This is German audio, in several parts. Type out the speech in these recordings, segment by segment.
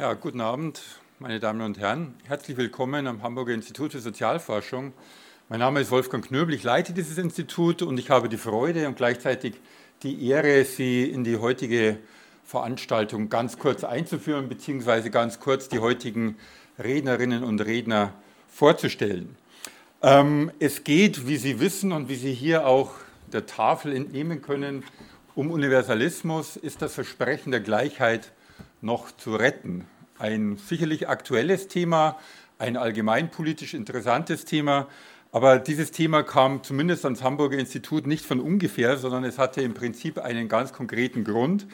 Ja, guten Abend, meine Damen und Herren. Herzlich willkommen am Hamburger Institut für Sozialforschung. Mein Name ist Wolfgang Knöbel, ich leite dieses Institut und ich habe die Freude und gleichzeitig die Ehre, Sie in die heutige Veranstaltung ganz kurz einzuführen, beziehungsweise ganz kurz die heutigen Rednerinnen und Redner vorzustellen. Ähm, es geht, wie Sie wissen und wie Sie hier auch der Tafel entnehmen können, um Universalismus ist das Versprechen der Gleichheit noch zu retten. Ein sicherlich aktuelles Thema, ein allgemeinpolitisch interessantes Thema, aber dieses Thema kam zumindest ans Hamburger Institut nicht von ungefähr, sondern es hatte im Prinzip einen ganz konkreten Grund.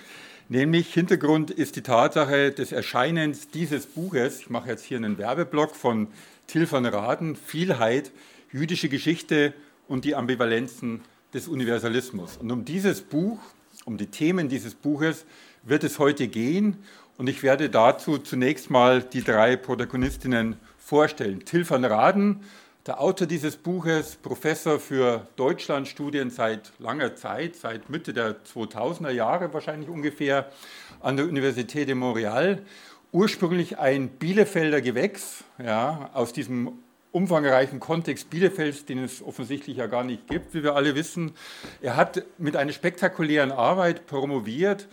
Nämlich Hintergrund ist die Tatsache des Erscheinens dieses Buches. Ich mache jetzt hier einen Werbeblock von Till van Raden, Vielheit, jüdische Geschichte und die Ambivalenzen des Universalismus. Und um dieses Buch, um die Themen dieses Buches wird es heute gehen und ich werde dazu zunächst mal die drei Protagonistinnen vorstellen. Till van Raden, der Autor dieses Buches, Professor für Deutschlandstudien seit langer Zeit, seit Mitte der 2000er Jahre wahrscheinlich ungefähr, an der Universität de Montreal. Ursprünglich ein Bielefelder Gewächs, ja, aus diesem umfangreichen Kontext Bielefelds, den es offensichtlich ja gar nicht gibt, wie wir alle wissen. Er hat mit einer spektakulären Arbeit promoviert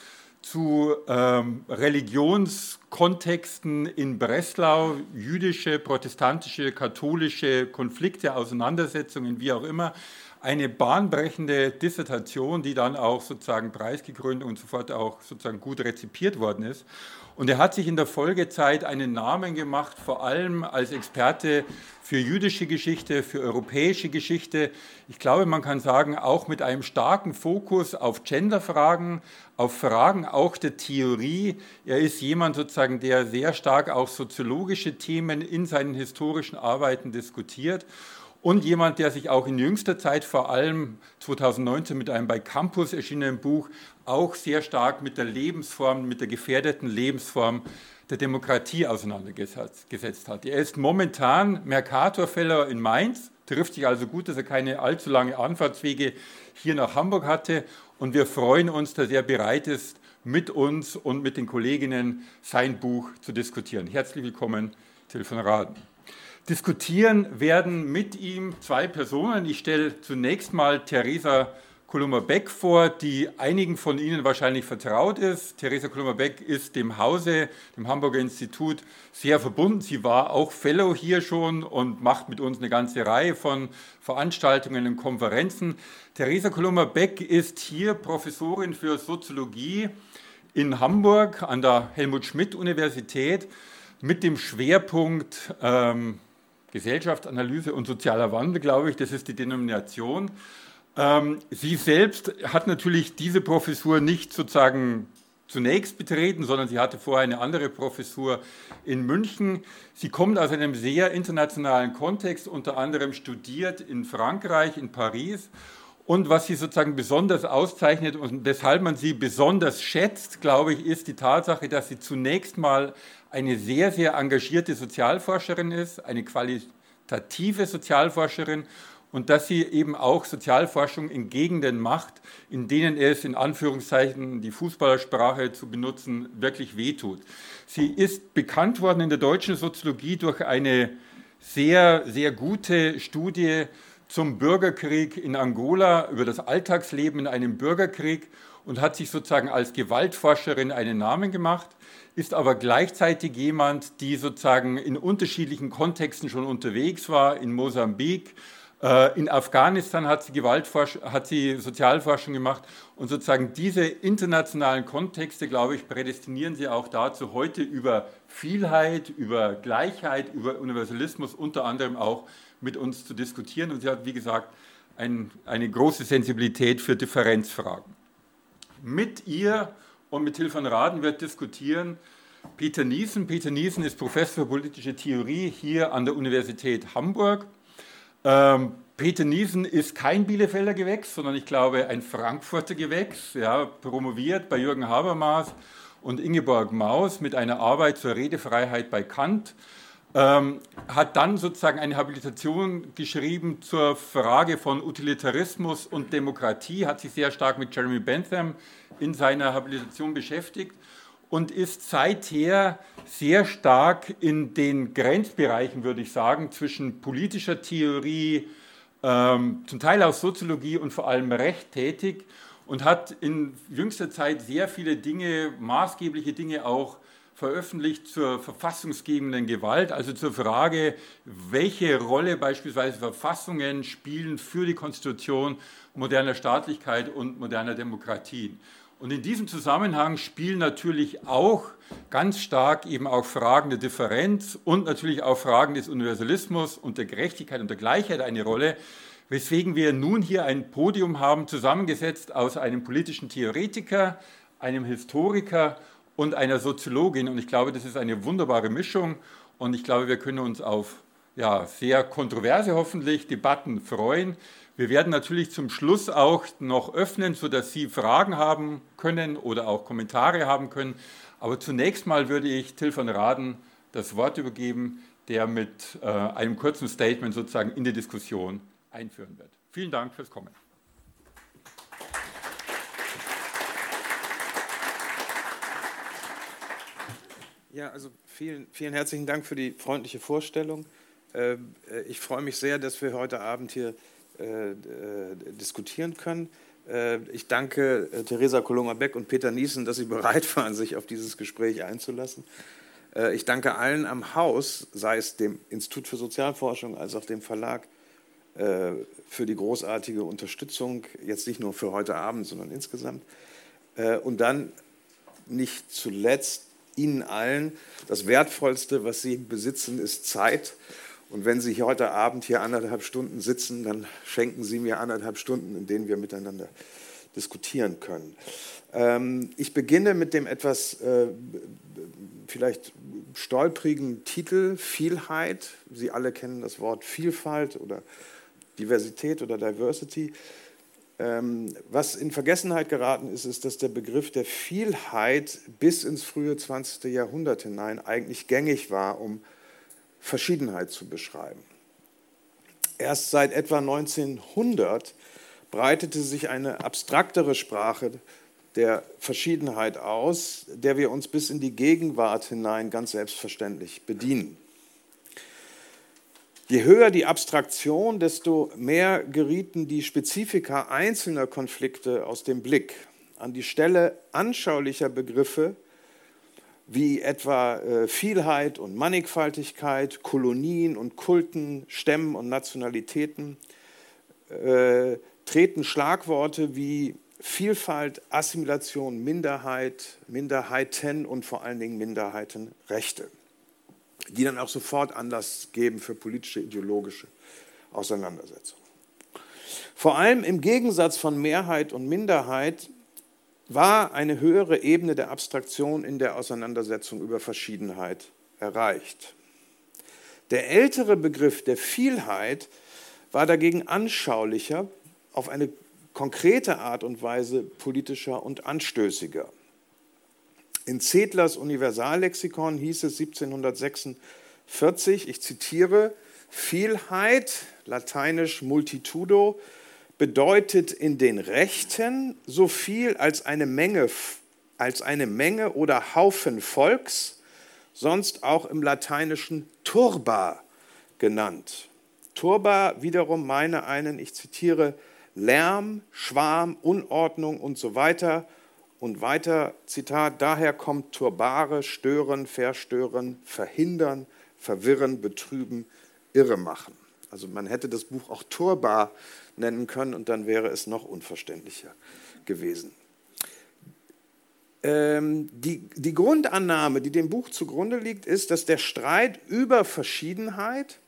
zu ähm, Religionskontexten in Breslau, jüdische, protestantische, katholische Konflikte, Auseinandersetzungen, wie auch immer, eine bahnbrechende Dissertation, die dann auch sozusagen preisgekrönt und sofort auch sozusagen gut rezipiert worden ist. Und er hat sich in der Folgezeit einen Namen gemacht, vor allem als Experte für jüdische Geschichte, für europäische Geschichte. Ich glaube, man kann sagen, auch mit einem starken Fokus auf Genderfragen, auf Fragen auch der Theorie. Er ist jemand sozusagen, der sehr stark auch soziologische Themen in seinen historischen Arbeiten diskutiert und jemand, der sich auch in jüngster Zeit, vor allem 2019 mit einem bei Campus erschienenen Buch, auch sehr stark mit der Lebensform, mit der gefährdeten Lebensform der Demokratie auseinandergesetzt hat. Er ist momentan Mercator-Fellow in Mainz, trifft sich also gut, dass er keine allzu lange Anfahrtswege hier nach Hamburg hatte und wir freuen uns, dass er bereit ist, mit uns und mit den Kolleginnen sein Buch zu diskutieren. Herzlich willkommen, Till von Raden. Diskutieren werden mit ihm zwei Personen. Ich stelle zunächst mal Theresa Kolummer-Beck vor, die einigen von Ihnen wahrscheinlich vertraut ist. Theresa Kolummer-Beck ist dem Hause, dem Hamburger Institut, sehr verbunden. Sie war auch Fellow hier schon und macht mit uns eine ganze Reihe von Veranstaltungen und Konferenzen. Theresa Kolummer-Beck ist hier Professorin für Soziologie in Hamburg an der Helmut-Schmidt-Universität mit dem Schwerpunkt ähm, Gesellschaftsanalyse und sozialer Wandel, glaube ich, das ist die Denomination. Ähm, sie selbst hat natürlich diese Professur nicht sozusagen zunächst betreten, sondern sie hatte vorher eine andere Professur in München. Sie kommt aus einem sehr internationalen Kontext, unter anderem studiert in Frankreich, in Paris. Und was sie sozusagen besonders auszeichnet und weshalb man sie besonders schätzt, glaube ich, ist die Tatsache, dass sie zunächst mal eine sehr, sehr engagierte Sozialforscherin ist, eine qualitative Sozialforscherin und dass sie eben auch Sozialforschung in Gegenden macht, in denen es in Anführungszeichen die Fußballersprache zu benutzen wirklich wehtut. Sie ist bekannt worden in der deutschen Soziologie durch eine sehr, sehr gute Studie zum Bürgerkrieg in Angola, über das Alltagsleben in einem Bürgerkrieg und hat sich sozusagen als Gewaltforscherin einen Namen gemacht ist aber gleichzeitig jemand, die sozusagen in unterschiedlichen Kontexten schon unterwegs war, in Mosambik, äh, in Afghanistan hat sie, hat sie Sozialforschung gemacht und sozusagen diese internationalen Kontexte, glaube ich, prädestinieren sie auch dazu, heute über Vielheit, über Gleichheit, über Universalismus unter anderem auch mit uns zu diskutieren. Und sie hat, wie gesagt, ein, eine große Sensibilität für Differenzfragen. Mit ihr und mit Hilfe von Raden wird diskutieren Peter Niesen. Peter Niesen ist Professor für politische Theorie hier an der Universität Hamburg. Ähm, Peter Niesen ist kein Bielefelder Gewächs, sondern ich glaube ein Frankfurter Gewächs, ja, promoviert bei Jürgen Habermas und Ingeborg Maus mit einer Arbeit zur Redefreiheit bei Kant. Ähm, hat dann sozusagen eine Habilitation geschrieben zur Frage von Utilitarismus und Demokratie, hat sich sehr stark mit Jeremy Bentham in seiner Habilitation beschäftigt und ist seither sehr stark in den Grenzbereichen, würde ich sagen, zwischen politischer Theorie, ähm, zum Teil auch Soziologie und vor allem Recht tätig und hat in jüngster Zeit sehr viele Dinge, maßgebliche Dinge auch veröffentlicht zur verfassungsgebenden Gewalt, also zur Frage, welche Rolle beispielsweise Verfassungen spielen für die Konstitution moderner Staatlichkeit und moderner Demokratien. Und in diesem Zusammenhang spielen natürlich auch ganz stark eben auch Fragen der Differenz und natürlich auch Fragen des Universalismus und der Gerechtigkeit und der Gleichheit eine Rolle, weswegen wir nun hier ein Podium haben, zusammengesetzt aus einem politischen Theoretiker, einem Historiker und einer Soziologin. Und ich glaube, das ist eine wunderbare Mischung. Und ich glaube, wir können uns auf ja, sehr kontroverse hoffentlich Debatten freuen. Wir werden natürlich zum Schluss auch noch öffnen, sodass Sie Fragen haben können oder auch Kommentare haben können. Aber zunächst mal würde ich Till von Raden das Wort übergeben, der mit äh, einem kurzen Statement sozusagen in die Diskussion einführen wird. Vielen Dank fürs Kommen. Ja, also vielen, vielen herzlichen Dank für die freundliche Vorstellung. Äh, ich freue mich sehr, dass wir heute Abend hier äh, äh, diskutieren können. Ich danke Theresa Kolonga-Beck und Peter Niesen, dass sie bereit waren, sich auf dieses Gespräch einzulassen. Ich danke allen am Haus, sei es dem Institut für Sozialforschung als auch dem Verlag, für die großartige Unterstützung, jetzt nicht nur für heute Abend, sondern insgesamt. Und dann nicht zuletzt Ihnen allen. Das Wertvollste, was Sie besitzen, ist Zeit. Und wenn Sie heute Abend hier anderthalb Stunden sitzen, dann schenken Sie mir anderthalb Stunden, in denen wir miteinander diskutieren können. Ähm, ich beginne mit dem etwas äh, vielleicht stolprigen Titel Vielheit. Sie alle kennen das Wort Vielfalt oder Diversität oder Diversity. Ähm, was in Vergessenheit geraten ist, ist, dass der Begriff der Vielheit bis ins frühe 20. Jahrhundert hinein eigentlich gängig war, um Verschiedenheit zu beschreiben. Erst seit etwa 1900 breitete sich eine abstraktere Sprache der Verschiedenheit aus, der wir uns bis in die Gegenwart hinein ganz selbstverständlich bedienen. Je höher die Abstraktion, desto mehr gerieten die Spezifika einzelner Konflikte aus dem Blick. An die Stelle anschaulicher Begriffe wie etwa äh, Vielheit und Mannigfaltigkeit, Kolonien und Kulten, Stämmen und Nationalitäten, äh, treten Schlagworte wie Vielfalt, Assimilation, Minderheit, Minderheiten und vor allen Dingen Minderheitenrechte die dann auch sofort Anlass geben für politische, ideologische Auseinandersetzungen. Vor allem im Gegensatz von Mehrheit und Minderheit war eine höhere Ebene der Abstraktion in der Auseinandersetzung über Verschiedenheit erreicht. Der ältere Begriff der Vielheit war dagegen anschaulicher, auf eine konkrete Art und Weise politischer und anstößiger. In Zedlers Universallexikon hieß es 1746, ich zitiere, Vielheit, lateinisch multitudo, bedeutet in den Rechten so viel als eine Menge, als eine Menge oder Haufen Volks, sonst auch im lateinischen turba genannt. Turba wiederum meine einen, ich zitiere, Lärm, Schwarm, Unordnung und so weiter und weiter, Zitat, daher kommt turbare, stören, verstören, verhindern, verwirren, betrüben, irre machen. Also man hätte das Buch auch turbar nennen können und dann wäre es noch unverständlicher gewesen. Ähm, die, die Grundannahme, die dem Buch zugrunde liegt, ist, dass der Streit über Verschiedenheit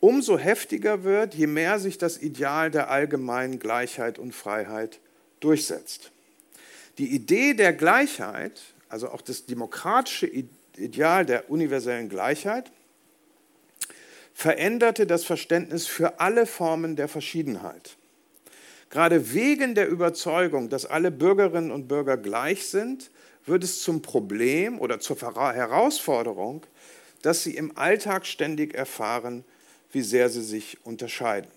umso heftiger wird, je mehr sich das Ideal der allgemeinen Gleichheit und Freiheit durchsetzt. Die Idee der Gleichheit, also auch das demokratische Ideal der universellen Gleichheit, veränderte das Verständnis für alle Formen der Verschiedenheit. Gerade wegen der Überzeugung, dass alle Bürgerinnen und Bürger gleich sind, wird es zum Problem oder zur Herausforderung, dass sie im Alltag ständig erfahren, wie sehr sie sich unterscheiden.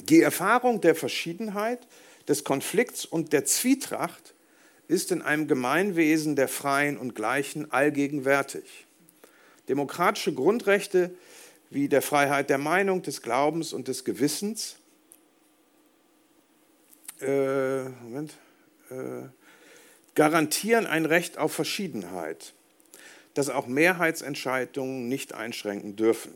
Die Erfahrung der Verschiedenheit des Konflikts und der Zwietracht ist in einem Gemeinwesen der Freien und Gleichen allgegenwärtig. Demokratische Grundrechte wie der Freiheit der Meinung, des Glaubens und des Gewissens äh, Moment, äh, garantieren ein Recht auf Verschiedenheit, das auch Mehrheitsentscheidungen nicht einschränken dürfen.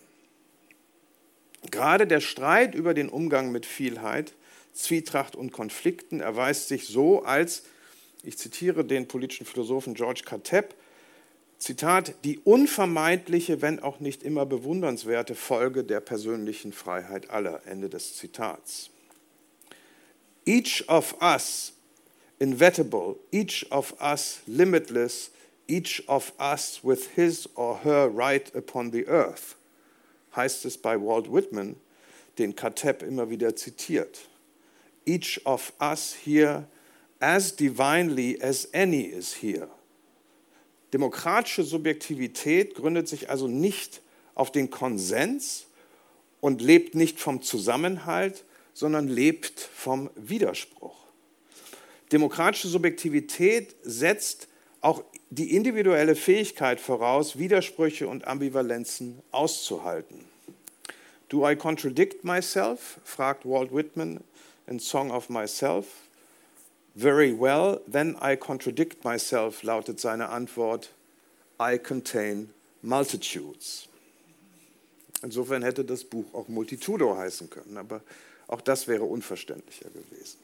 Gerade der Streit über den Umgang mit Vielheit, Zwietracht und Konflikten erweist sich so als, ich zitiere den politischen Philosophen George Kateb, Zitat, die unvermeidliche, wenn auch nicht immer bewundernswerte Folge der persönlichen Freiheit aller. Ende des Zitats. Each of us inevitable, each of us limitless, each of us with his or her right upon the earth, heißt es bei Walt Whitman, den Kateb immer wieder zitiert. Each of us here as divinely as any is here. Demokratische Subjektivität gründet sich also nicht auf den Konsens und lebt nicht vom Zusammenhalt, sondern lebt vom Widerspruch. Demokratische Subjektivität setzt auch die individuelle Fähigkeit voraus, Widersprüche und Ambivalenzen auszuhalten. Do I contradict myself? fragt Walt Whitman in Song of Myself. Very well, then I contradict myself, lautet seine Antwort. I contain multitudes. Insofern hätte das Buch auch Multitudo heißen können, aber auch das wäre unverständlicher gewesen.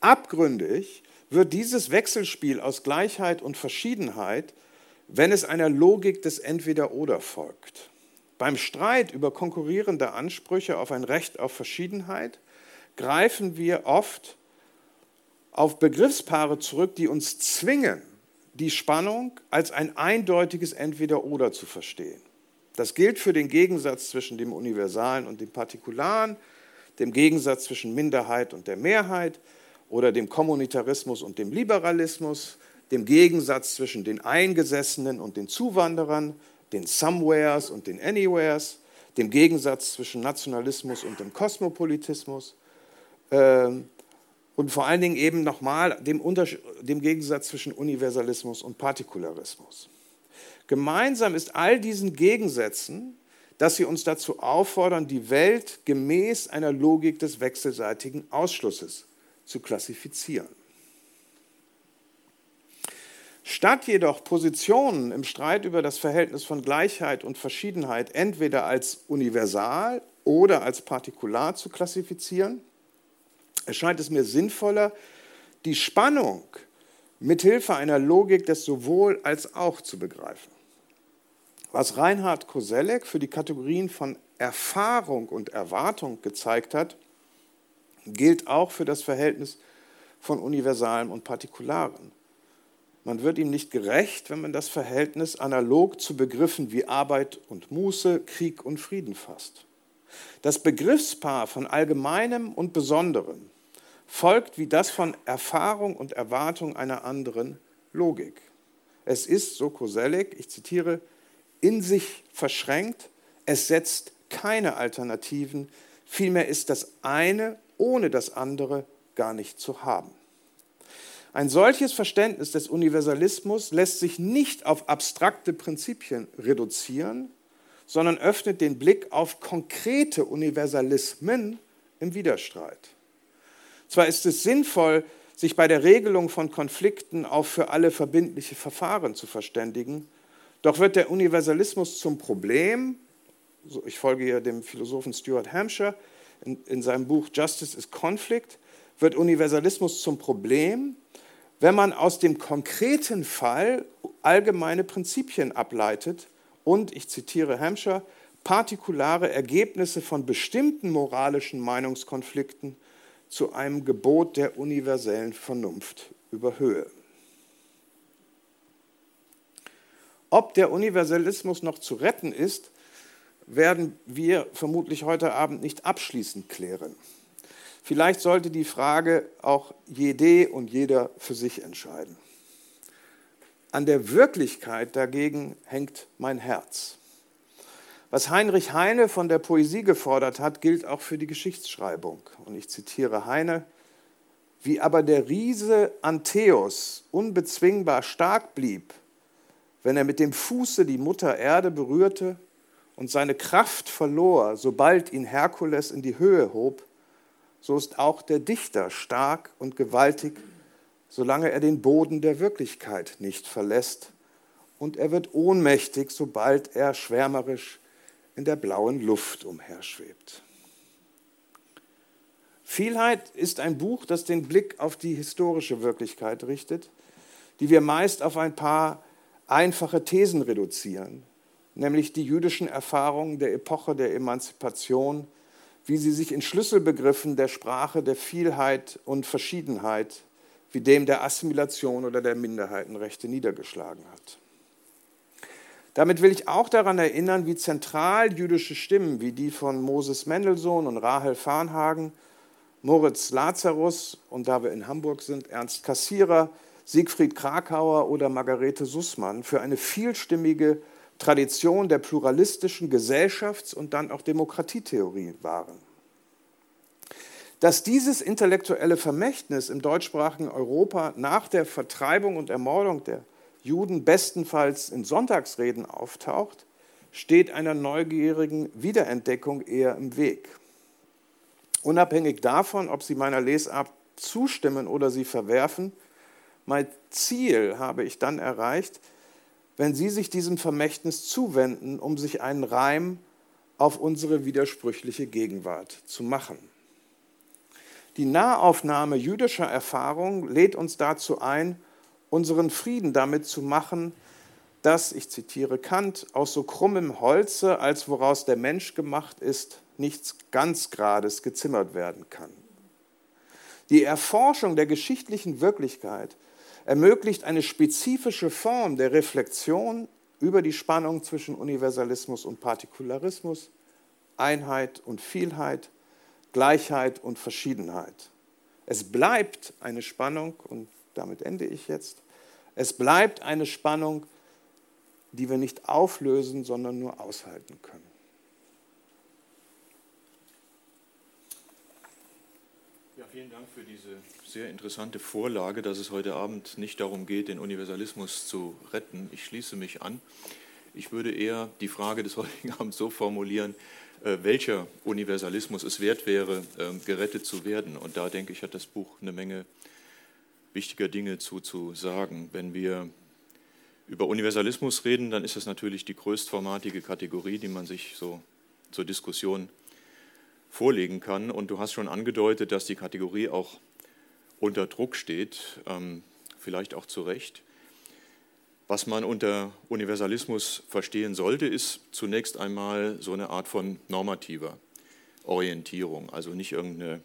Abgründig wird dieses Wechselspiel aus Gleichheit und Verschiedenheit, wenn es einer Logik des Entweder-Oder folgt. Beim Streit über konkurrierende Ansprüche auf ein Recht auf Verschiedenheit greifen wir oft auf Begriffspaare zurück, die uns zwingen, die Spannung als ein eindeutiges Entweder-Oder zu verstehen. Das gilt für den Gegensatz zwischen dem Universalen und dem Partikularen, dem Gegensatz zwischen Minderheit und der Mehrheit oder dem Kommunitarismus und dem Liberalismus, dem Gegensatz zwischen den Eingesessenen und den Zuwanderern, den Somewheres und den Anywheres, dem Gegensatz zwischen Nationalismus und dem Kosmopolitismus und vor allen Dingen eben nochmal dem, dem Gegensatz zwischen Universalismus und Partikularismus. Gemeinsam ist all diesen Gegensätzen, dass sie uns dazu auffordern, die Welt gemäß einer Logik des wechselseitigen Ausschlusses zu klassifizieren. Statt jedoch Positionen im Streit über das Verhältnis von Gleichheit und Verschiedenheit entweder als universal oder als partikular zu klassifizieren, erscheint es mir sinnvoller, die Spannung mithilfe einer Logik des sowohl als auch zu begreifen. Was Reinhard Koselleck für die Kategorien von Erfahrung und Erwartung gezeigt hat, gilt auch für das Verhältnis von Universalen und Partikularen. Man wird ihm nicht gerecht, wenn man das Verhältnis analog zu Begriffen wie Arbeit und Muße, Krieg und Frieden fasst. Das Begriffspaar von Allgemeinem und Besonderem folgt wie das von Erfahrung und Erwartung einer anderen Logik. Es ist, so Koselleck, ich zitiere, in sich verschränkt, es setzt keine Alternativen, vielmehr ist das eine ohne das andere gar nicht zu haben. Ein solches Verständnis des Universalismus lässt sich nicht auf abstrakte Prinzipien reduzieren, sondern öffnet den Blick auf konkrete Universalismen im Widerstreit. Zwar ist es sinnvoll, sich bei der Regelung von Konflikten auf für alle verbindliche Verfahren zu verständigen, doch wird der Universalismus zum Problem, ich folge hier dem Philosophen Stuart Hampshire, in, in seinem Buch Justice is Conflict, wird Universalismus zum Problem, wenn man aus dem konkreten Fall allgemeine Prinzipien ableitet und, ich zitiere Hampshire, partikulare Ergebnisse von bestimmten moralischen Meinungskonflikten zu einem Gebot der universellen Vernunft überhöhe. Ob der Universalismus noch zu retten ist, werden wir vermutlich heute Abend nicht abschließend klären. Vielleicht sollte die Frage auch jede und jeder für sich entscheiden. An der Wirklichkeit dagegen hängt mein Herz. Was Heinrich Heine von der Poesie gefordert hat, gilt auch für die Geschichtsschreibung. Und ich zitiere Heine, Wie aber der Riese Antheus unbezwingbar stark blieb, wenn er mit dem Fuße die Mutter Erde berührte und seine Kraft verlor, sobald ihn Herkules in die Höhe hob, so ist auch der Dichter stark und gewaltig, solange er den Boden der Wirklichkeit nicht verlässt, und er wird ohnmächtig, sobald er schwärmerisch in der blauen Luft umherschwebt. Vielheit ist ein Buch, das den Blick auf die historische Wirklichkeit richtet, die wir meist auf ein paar einfache Thesen reduzieren, nämlich die jüdischen Erfahrungen der Epoche der Emanzipation, wie sie sich in Schlüsselbegriffen der Sprache der Vielheit und Verschiedenheit, wie dem der Assimilation oder der Minderheitenrechte niedergeschlagen hat. Damit will ich auch daran erinnern, wie zentral jüdische Stimmen wie die von Moses Mendelssohn und Rahel Farnhagen, Moritz Lazarus und da wir in Hamburg sind, Ernst Kassierer, Siegfried Krakauer oder Margarete Sussmann für eine vielstimmige Tradition der pluralistischen Gesellschafts- und dann auch Demokratietheorie waren. Dass dieses intellektuelle Vermächtnis im deutschsprachigen Europa nach der Vertreibung und Ermordung der Juden bestenfalls in Sonntagsreden auftaucht, steht einer neugierigen Wiederentdeckung eher im Weg. Unabhängig davon, ob Sie meiner Lesart zustimmen oder sie verwerfen, mein Ziel habe ich dann erreicht, wenn Sie sich diesem Vermächtnis zuwenden, um sich einen Reim auf unsere widersprüchliche Gegenwart zu machen. Die Nahaufnahme jüdischer Erfahrung lädt uns dazu ein, unseren Frieden damit zu machen, dass, ich zitiere Kant, aus so krummem Holze, als woraus der Mensch gemacht ist, nichts ganz Grades gezimmert werden kann. Die Erforschung der geschichtlichen Wirklichkeit ermöglicht eine spezifische Form der Reflexion über die Spannung zwischen Universalismus und Partikularismus, Einheit und Vielheit, Gleichheit und Verschiedenheit. Es bleibt eine Spannung, und damit ende ich jetzt, es bleibt eine Spannung, die wir nicht auflösen, sondern nur aushalten können. Ja, vielen Dank für diese sehr interessante Vorlage, dass es heute Abend nicht darum geht, den Universalismus zu retten. Ich schließe mich an. Ich würde eher die Frage des heutigen Abends so formulieren, äh, welcher Universalismus es wert wäre, ähm, gerettet zu werden. Und da denke ich, hat das Buch eine Menge wichtiger Dinge zu, zu sagen. Wenn wir über Universalismus reden, dann ist das natürlich die größtformatige Kategorie, die man sich so zur Diskussion vorlegen kann. Und du hast schon angedeutet, dass die Kategorie auch unter Druck steht, ähm, vielleicht auch zu Recht. Was man unter Universalismus verstehen sollte, ist zunächst einmal so eine Art von normativer Orientierung, also nicht irgendeine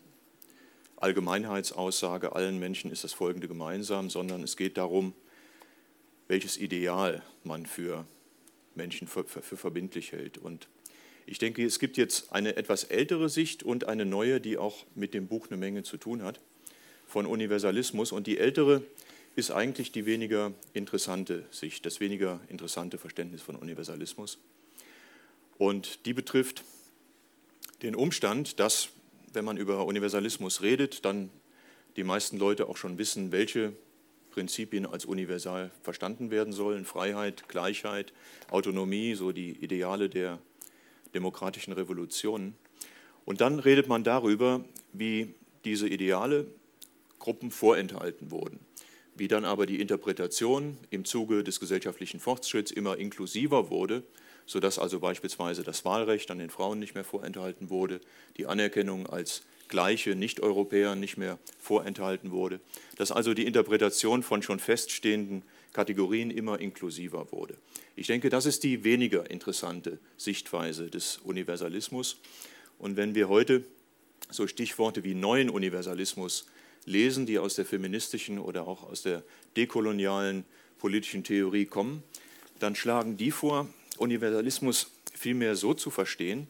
Allgemeinheitsaussage, allen Menschen ist das Folgende gemeinsam, sondern es geht darum, welches Ideal man für Menschen für, für, für verbindlich hält. Und ich denke, es gibt jetzt eine etwas ältere Sicht und eine neue, die auch mit dem Buch eine Menge zu tun hat, von Universalismus. Und die ältere ist eigentlich die weniger interessante Sicht, das weniger interessante Verständnis von Universalismus. Und die betrifft den Umstand, dass wenn man über Universalismus redet, dann die meisten Leute auch schon wissen, welche Prinzipien als universal verstanden werden sollen. Freiheit, Gleichheit, Autonomie, so die Ideale der demokratischen Revolutionen. Und dann redet man darüber, wie diese Ideale Gruppen vorenthalten wurden, wie dann aber die Interpretation im Zuge des gesellschaftlichen Fortschritts immer inklusiver wurde sodass also beispielsweise das Wahlrecht an den Frauen nicht mehr vorenthalten wurde, die Anerkennung als gleiche Nicht-Europäer nicht mehr vorenthalten wurde, dass also die Interpretation von schon feststehenden Kategorien immer inklusiver wurde. Ich denke, das ist die weniger interessante Sichtweise des Universalismus. Und wenn wir heute so Stichworte wie neuen Universalismus lesen, die aus der feministischen oder auch aus der dekolonialen politischen Theorie kommen, dann schlagen die vor, Universalismus vielmehr so zu verstehen,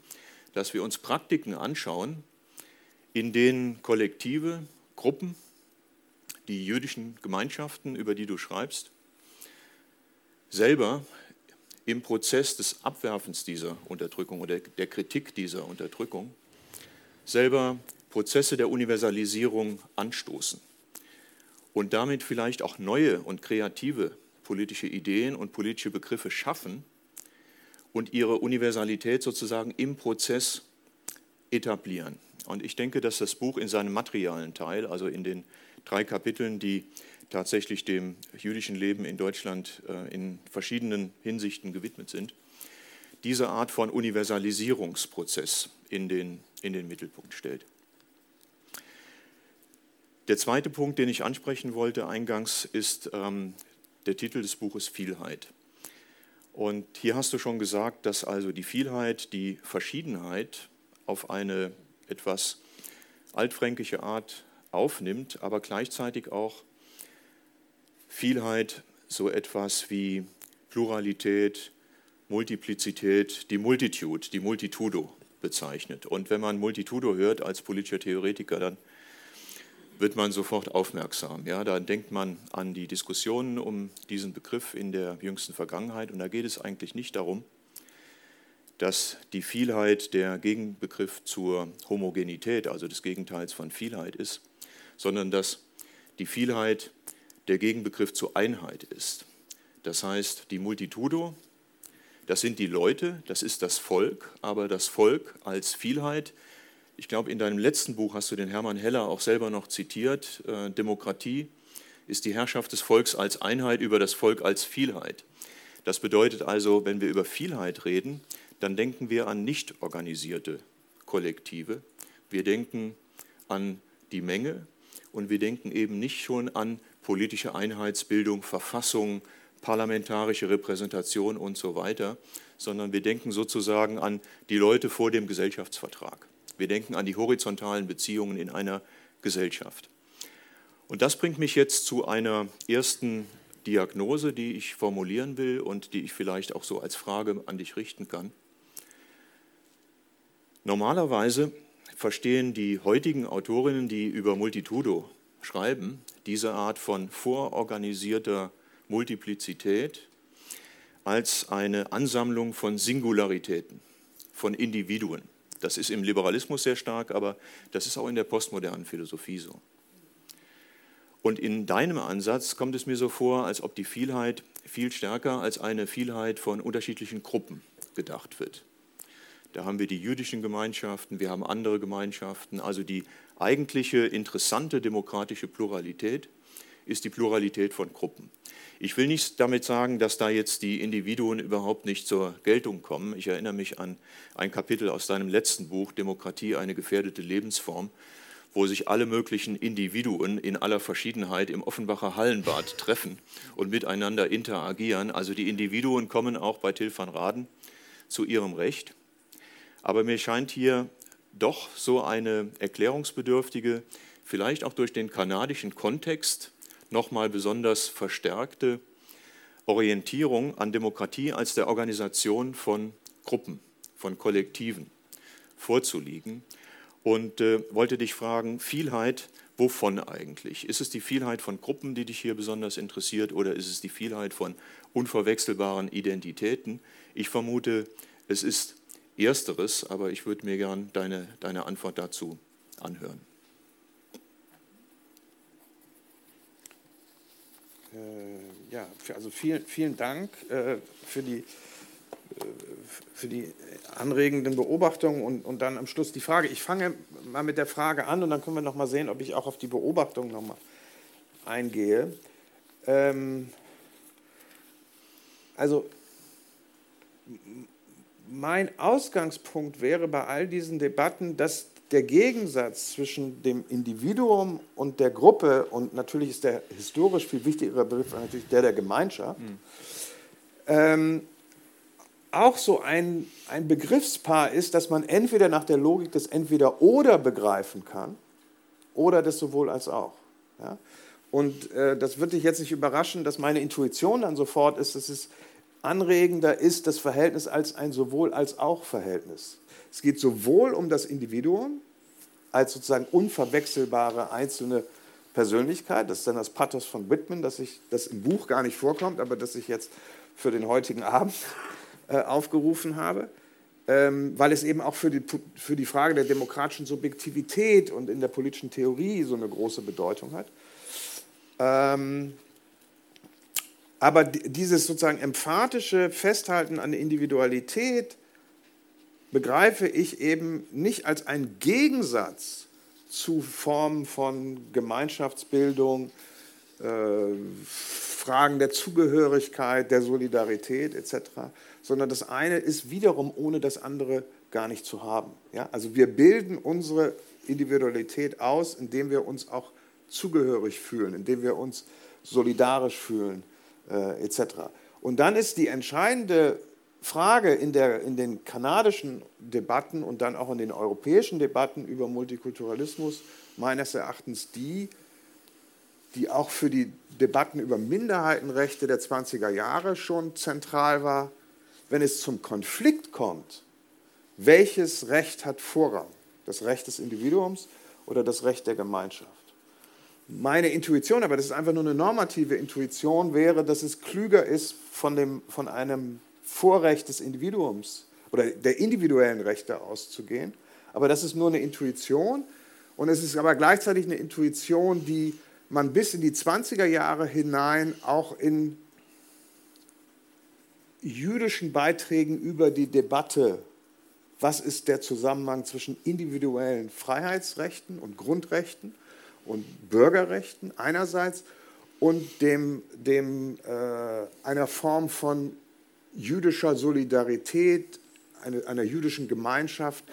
dass wir uns Praktiken anschauen, in denen Kollektive, Gruppen, die jüdischen Gemeinschaften, über die du schreibst, selber im Prozess des Abwerfens dieser Unterdrückung oder der Kritik dieser Unterdrückung selber Prozesse der Universalisierung anstoßen. und damit vielleicht auch neue und kreative politische Ideen und politische Begriffe schaffen und ihre Universalität sozusagen im Prozess etablieren. Und ich denke, dass das Buch in seinem materialen Teil, also in den drei Kapiteln, die tatsächlich dem jüdischen Leben in Deutschland äh, in verschiedenen Hinsichten gewidmet sind, diese Art von Universalisierungsprozess in den, in den Mittelpunkt stellt. Der zweite Punkt, den ich ansprechen wollte eingangs, ist ähm, der Titel des Buches Vielheit. Und hier hast du schon gesagt, dass also die Vielheit, die Verschiedenheit auf eine etwas altfränkische Art aufnimmt, aber gleichzeitig auch Vielheit so etwas wie Pluralität, Multiplizität, die Multitude, die Multitudo bezeichnet. Und wenn man Multitudo hört als politischer Theoretiker, dann wird man sofort aufmerksam. Ja, da denkt man an die Diskussionen um diesen Begriff in der jüngsten Vergangenheit. Und da geht es eigentlich nicht darum, dass die Vielheit der Gegenbegriff zur Homogenität, also des Gegenteils von Vielheit ist, sondern dass die Vielheit der Gegenbegriff zur Einheit ist. Das heißt, die Multitudo, das sind die Leute, das ist das Volk, aber das Volk als Vielheit. Ich glaube, in deinem letzten Buch hast du den Hermann Heller auch selber noch zitiert. Äh, Demokratie ist die Herrschaft des Volks als Einheit über das Volk als Vielheit. Das bedeutet also, wenn wir über Vielheit reden, dann denken wir an nicht organisierte Kollektive. Wir denken an die Menge und wir denken eben nicht schon an politische Einheitsbildung, Verfassung, parlamentarische Repräsentation und so weiter, sondern wir denken sozusagen an die Leute vor dem Gesellschaftsvertrag. Wir denken an die horizontalen Beziehungen in einer Gesellschaft. Und das bringt mich jetzt zu einer ersten Diagnose, die ich formulieren will und die ich vielleicht auch so als Frage an dich richten kann. Normalerweise verstehen die heutigen Autorinnen, die über Multitudo schreiben, diese Art von vororganisierter Multiplizität als eine Ansammlung von Singularitäten, von Individuen. Das ist im Liberalismus sehr stark, aber das ist auch in der postmodernen Philosophie so. Und in deinem Ansatz kommt es mir so vor, als ob die Vielheit viel stärker als eine Vielheit von unterschiedlichen Gruppen gedacht wird. Da haben wir die jüdischen Gemeinschaften, wir haben andere Gemeinschaften. Also die eigentliche interessante demokratische Pluralität ist die Pluralität von Gruppen. Ich will nicht damit sagen, dass da jetzt die Individuen überhaupt nicht zur Geltung kommen. Ich erinnere mich an ein Kapitel aus deinem letzten Buch, Demokratie, eine gefährdete Lebensform, wo sich alle möglichen Individuen in aller Verschiedenheit im Offenbacher Hallenbad treffen und miteinander interagieren. Also die Individuen kommen auch bei Till van Raden zu ihrem Recht. Aber mir scheint hier doch so eine erklärungsbedürftige, vielleicht auch durch den kanadischen Kontext, nochmal besonders verstärkte Orientierung an Demokratie als der Organisation von Gruppen, von Kollektiven vorzuliegen und äh, wollte dich fragen, Vielheit, wovon eigentlich? Ist es die Vielheit von Gruppen, die dich hier besonders interessiert oder ist es die Vielheit von unverwechselbaren Identitäten? Ich vermute, es ist ersteres, aber ich würde mir gern deine, deine Antwort dazu anhören. Äh, ja, also vielen, vielen Dank äh, für, die, äh, für die anregenden Beobachtungen und, und dann am Schluss die Frage. Ich fange mal mit der Frage an und dann können wir noch mal sehen, ob ich auch auf die Beobachtung noch mal eingehe. Ähm, also mein Ausgangspunkt wäre bei all diesen Debatten, dass der Gegensatz zwischen dem Individuum und der Gruppe, und natürlich ist der historisch viel wichtigere Begriff natürlich der der Gemeinschaft, mhm. ähm, auch so ein, ein Begriffspaar ist, dass man entweder nach der Logik des Entweder-Oder begreifen kann oder des sowohl als auch. Ja? Und äh, das wird dich jetzt nicht überraschen, dass meine Intuition dann sofort ist, dass es anregender ist das Verhältnis als ein sowohl als auch Verhältnis. Es geht sowohl um das Individuum als sozusagen unverwechselbare einzelne Persönlichkeit. Das ist dann das Pathos von Whitman, das, ich, das im Buch gar nicht vorkommt, aber das ich jetzt für den heutigen Abend äh, aufgerufen habe, ähm, weil es eben auch für die, für die Frage der demokratischen Subjektivität und in der politischen Theorie so eine große Bedeutung hat. Ähm, aber dieses sozusagen emphatische Festhalten an der Individualität begreife ich eben nicht als einen Gegensatz zu Formen von Gemeinschaftsbildung, äh, Fragen der Zugehörigkeit, der Solidarität etc., sondern das eine ist wiederum ohne das andere gar nicht zu haben. Ja? Also wir bilden unsere Individualität aus, indem wir uns auch zugehörig fühlen, indem wir uns solidarisch fühlen äh, etc. Und dann ist die entscheidende Frage in, der, in den kanadischen Debatten und dann auch in den europäischen Debatten über Multikulturalismus meines Erachtens die, die auch für die Debatten über Minderheitenrechte der 20er Jahre schon zentral war. Wenn es zum Konflikt kommt, welches Recht hat Vorrang? Das Recht des Individuums oder das Recht der Gemeinschaft? Meine Intuition, aber das ist einfach nur eine normative Intuition, wäre, dass es klüger ist, von, dem, von einem Vorrecht des Individuums oder der individuellen Rechte auszugehen. Aber das ist nur eine Intuition. Und es ist aber gleichzeitig eine Intuition, die man bis in die 20er Jahre hinein auch in jüdischen Beiträgen über die Debatte, was ist der Zusammenhang zwischen individuellen Freiheitsrechten und Grundrechten und Bürgerrechten einerseits und dem, dem, äh, einer Form von jüdischer Solidarität, eine, einer jüdischen Gemeinschaft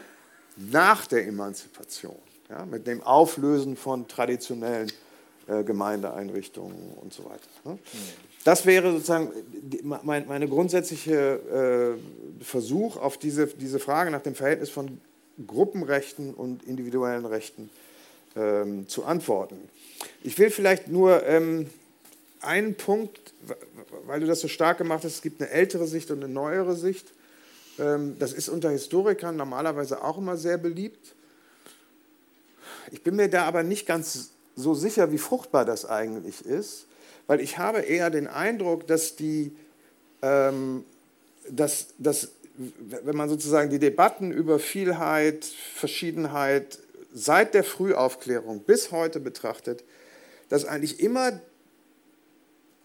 nach der Emanzipation, ja, mit dem Auflösen von traditionellen äh, Gemeindeeinrichtungen und so weiter. Ne? Das wäre sozusagen mein meine grundsätzliche äh, Versuch, auf diese, diese Frage nach dem Verhältnis von Gruppenrechten und individuellen Rechten ähm, zu antworten. Ich will vielleicht nur ähm, einen Punkt, weil du das so stark gemacht hast, es gibt eine ältere Sicht und eine neuere Sicht. Ähm, das ist unter Historikern normalerweise auch immer sehr beliebt. Ich bin mir da aber nicht ganz so sicher, wie fruchtbar das eigentlich ist, weil ich habe eher den Eindruck, dass die, ähm, dass, dass, wenn man sozusagen die Debatten über Vielheit, Verschiedenheit seit der Frühaufklärung bis heute betrachtet, dass eigentlich immer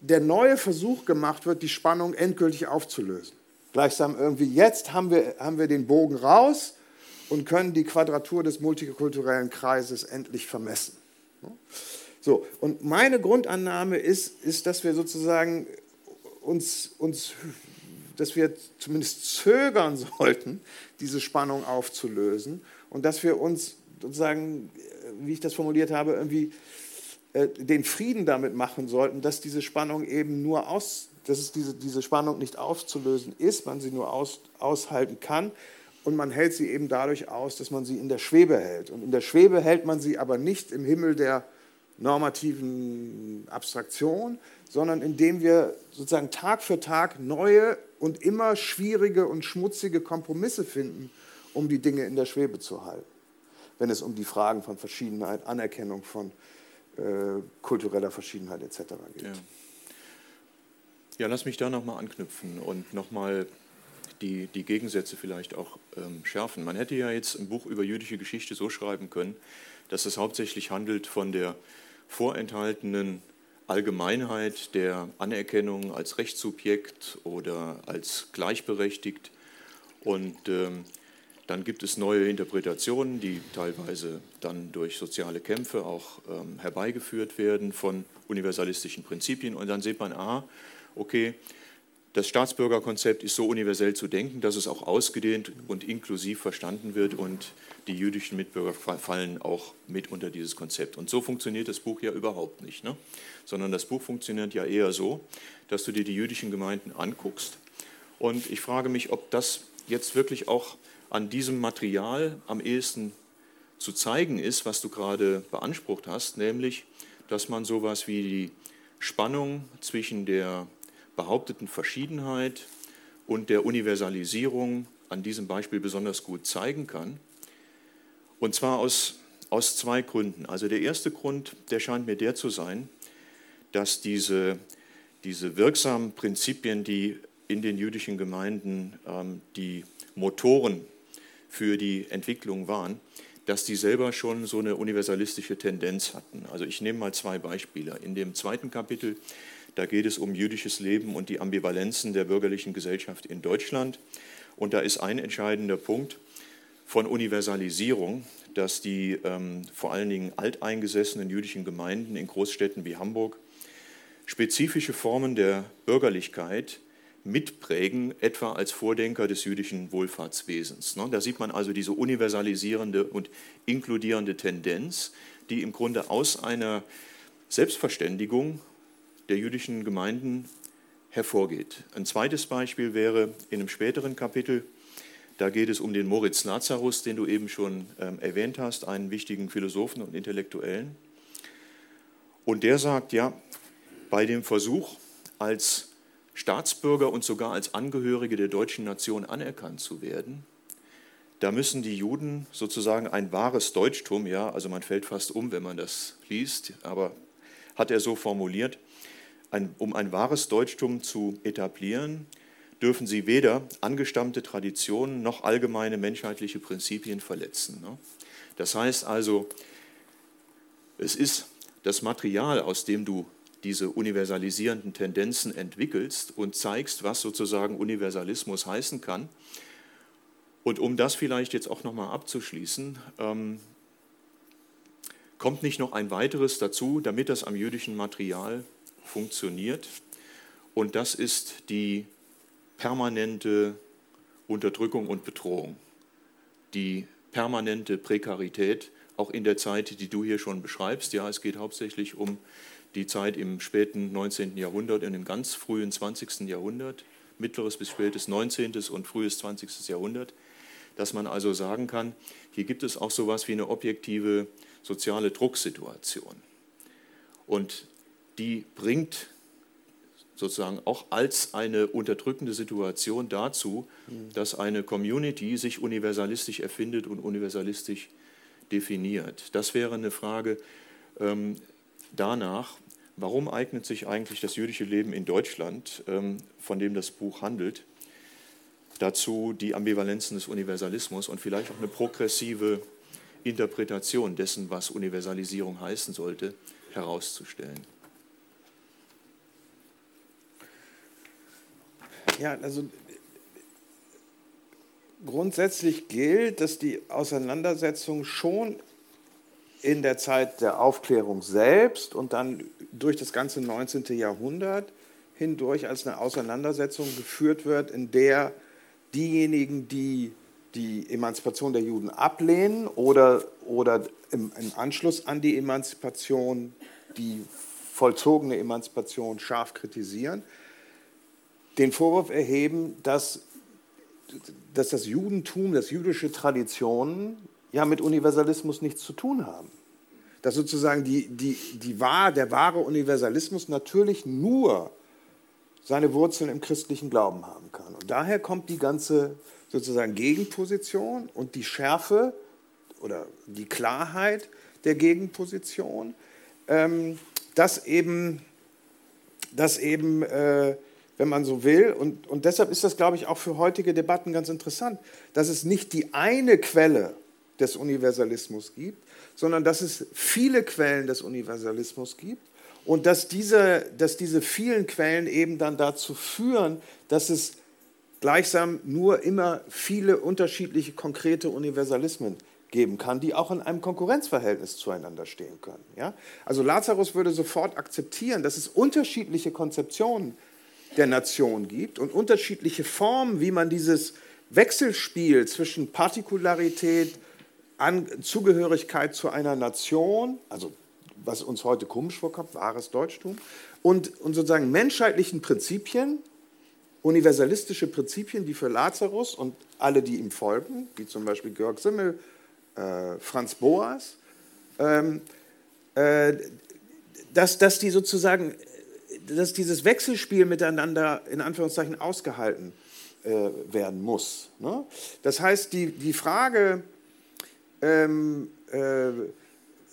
der neue Versuch gemacht wird, die Spannung endgültig aufzulösen. Gleichsam irgendwie, jetzt haben wir, haben wir den Bogen raus und können die Quadratur des multikulturellen Kreises endlich vermessen. So, und meine Grundannahme ist, ist dass wir sozusagen uns, uns, dass wir zumindest zögern sollten, diese Spannung aufzulösen und dass wir uns sozusagen, wie ich das formuliert habe, irgendwie den Frieden damit machen sollten, dass diese Spannung eben nur aus, dass es diese, diese Spannung nicht aufzulösen ist, man sie nur aus, aushalten kann und man hält sie eben dadurch aus, dass man sie in der Schwebe hält. Und in der Schwebe hält man sie aber nicht im Himmel der normativen Abstraktion, sondern indem wir sozusagen Tag für Tag neue und immer schwierige und schmutzige Kompromisse finden, um die Dinge in der Schwebe zu halten, wenn es um die Fragen von Verschiedenheit, Anerkennung von äh, kultureller Verschiedenheit etc. geht. Ja. ja, lass mich da nochmal anknüpfen und nochmal die, die Gegensätze vielleicht auch ähm, schärfen. Man hätte ja jetzt ein Buch über jüdische Geschichte so schreiben können, dass es hauptsächlich handelt von der vorenthaltenen Allgemeinheit der Anerkennung als Rechtssubjekt oder als gleichberechtigt und ähm, dann gibt es neue Interpretationen, die teilweise dann durch soziale Kämpfe auch ähm, herbeigeführt werden von universalistischen Prinzipien. Und dann sieht man, aha, okay, das Staatsbürgerkonzept ist so universell zu denken, dass es auch ausgedehnt und inklusiv verstanden wird und die jüdischen Mitbürger fallen auch mit unter dieses Konzept. Und so funktioniert das Buch ja überhaupt nicht, ne? sondern das Buch funktioniert ja eher so, dass du dir die jüdischen Gemeinden anguckst. Und ich frage mich, ob das jetzt wirklich auch an diesem Material am ehesten zu zeigen ist, was du gerade beansprucht hast, nämlich, dass man sowas wie die Spannung zwischen der behaupteten Verschiedenheit und der Universalisierung an diesem Beispiel besonders gut zeigen kann. Und zwar aus, aus zwei Gründen. Also der erste Grund, der scheint mir der zu sein, dass diese, diese wirksamen Prinzipien, die in den jüdischen Gemeinden ähm, die Motoren für die Entwicklung waren, dass die selber schon so eine universalistische Tendenz hatten. Also ich nehme mal zwei Beispiele. In dem zweiten Kapitel, da geht es um jüdisches Leben und die Ambivalenzen der bürgerlichen Gesellschaft in Deutschland. Und da ist ein entscheidender Punkt von Universalisierung, dass die ähm, vor allen Dingen alteingesessenen jüdischen Gemeinden in Großstädten wie Hamburg spezifische Formen der Bürgerlichkeit mitprägen, etwa als Vordenker des jüdischen Wohlfahrtswesens. Ne? Da sieht man also diese universalisierende und inkludierende Tendenz, die im Grunde aus einer Selbstverständigung der jüdischen Gemeinden hervorgeht. Ein zweites Beispiel wäre in einem späteren Kapitel, da geht es um den Moritz Lazarus, den du eben schon ähm, erwähnt hast, einen wichtigen Philosophen und Intellektuellen. Und der sagt, ja, bei dem Versuch, als Staatsbürger und sogar als Angehörige der deutschen Nation anerkannt zu werden, da müssen die Juden sozusagen ein wahres Deutschtum, ja, also man fällt fast um, wenn man das liest, aber hat er so formuliert, ein, um ein wahres Deutschtum zu etablieren, dürfen sie weder angestammte Traditionen noch allgemeine menschheitliche Prinzipien verletzen. Ne? Das heißt also, es ist das Material, aus dem du diese universalisierenden Tendenzen entwickelst und zeigst, was sozusagen Universalismus heißen kann. Und um das vielleicht jetzt auch nochmal abzuschließen, ähm, kommt nicht noch ein weiteres dazu, damit das am jüdischen Material funktioniert. Und das ist die permanente Unterdrückung und Bedrohung, die permanente Prekarität, auch in der Zeit, die du hier schon beschreibst. Ja, es geht hauptsächlich um die Zeit im späten 19. Jahrhundert und im ganz frühen 20. Jahrhundert, mittleres bis spätes 19. und frühes 20. Jahrhundert, dass man also sagen kann, hier gibt es auch so etwas wie eine objektive soziale Drucksituation. Und die bringt sozusagen auch als eine unterdrückende Situation dazu, mhm. dass eine Community sich universalistisch erfindet und universalistisch definiert. Das wäre eine Frage ähm, danach, warum eignet sich eigentlich das jüdische Leben in Deutschland, ähm, von dem das Buch handelt, dazu die Ambivalenzen des Universalismus und vielleicht auch eine progressive Interpretation dessen, was Universalisierung heißen sollte, herauszustellen. Ja, also grundsätzlich gilt, dass die Auseinandersetzung schon in der Zeit der Aufklärung selbst und dann durch das ganze 19. Jahrhundert hindurch als eine Auseinandersetzung geführt wird, in der diejenigen, die die Emanzipation der Juden ablehnen oder, oder im, im Anschluss an die Emanzipation die vollzogene Emanzipation scharf kritisieren, den Vorwurf erheben, dass, dass das Judentum, dass jüdische Traditionen ja mit Universalismus nichts zu tun haben. Dass sozusagen die, die, die wahr, der wahre Universalismus natürlich nur seine Wurzeln im christlichen Glauben haben kann. Und daher kommt die ganze sozusagen Gegenposition und die Schärfe oder die Klarheit der Gegenposition, ähm, dass eben, dass eben äh, wenn man so will. Und, und deshalb ist das, glaube ich, auch für heutige Debatten ganz interessant, dass es nicht die eine Quelle des Universalismus gibt, sondern dass es viele Quellen des Universalismus gibt und dass diese, dass diese vielen Quellen eben dann dazu führen, dass es gleichsam nur immer viele unterschiedliche konkrete Universalismen geben kann, die auch in einem Konkurrenzverhältnis zueinander stehen können. Ja? Also Lazarus würde sofort akzeptieren, dass es unterschiedliche Konzeptionen der Nation gibt und unterschiedliche Formen, wie man dieses Wechselspiel zwischen Partikularität, an Zugehörigkeit zu einer Nation, also was uns heute komisch vorkommt, wahres Deutschtum, und, und sozusagen menschheitlichen Prinzipien, universalistische Prinzipien, die für Lazarus und alle, die ihm folgen, wie zum Beispiel Georg Simmel, äh, Franz Boas, ähm, äh, dass, dass die sozusagen, dass dieses Wechselspiel miteinander in Anführungszeichen ausgehalten äh, werden muss. Ne? Das heißt, die, die Frage, ähm, äh,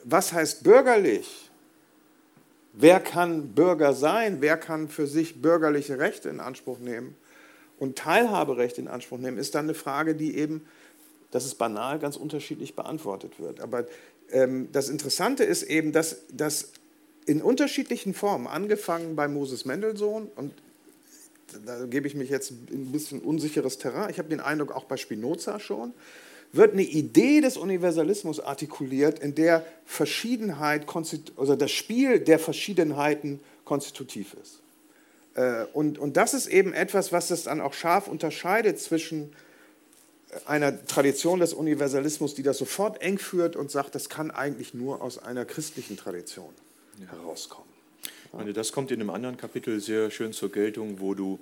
was heißt bürgerlich? Wer kann Bürger sein? Wer kann für sich bürgerliche Rechte in Anspruch nehmen und Teilhaberecht in Anspruch nehmen? Ist dann eine Frage, die eben dass es banal ganz unterschiedlich beantwortet wird. Aber ähm, das Interessante ist eben, dass, dass in unterschiedlichen Formen, angefangen bei Moses Mendelssohn, und da gebe ich mich jetzt ein bisschen unsicheres Terrain, ich habe den Eindruck auch bei Spinoza schon, wird eine Idee des Universalismus artikuliert, in der Verschiedenheit, also das Spiel der Verschiedenheiten konstitutiv ist. Äh, und, und das ist eben etwas, was es dann auch scharf unterscheidet zwischen einer Tradition des Universalismus, die das sofort eng führt und sagt, das kann eigentlich nur aus einer christlichen Tradition ja. herauskommen. Meine, das kommt in einem anderen Kapitel sehr schön zur Geltung, wo du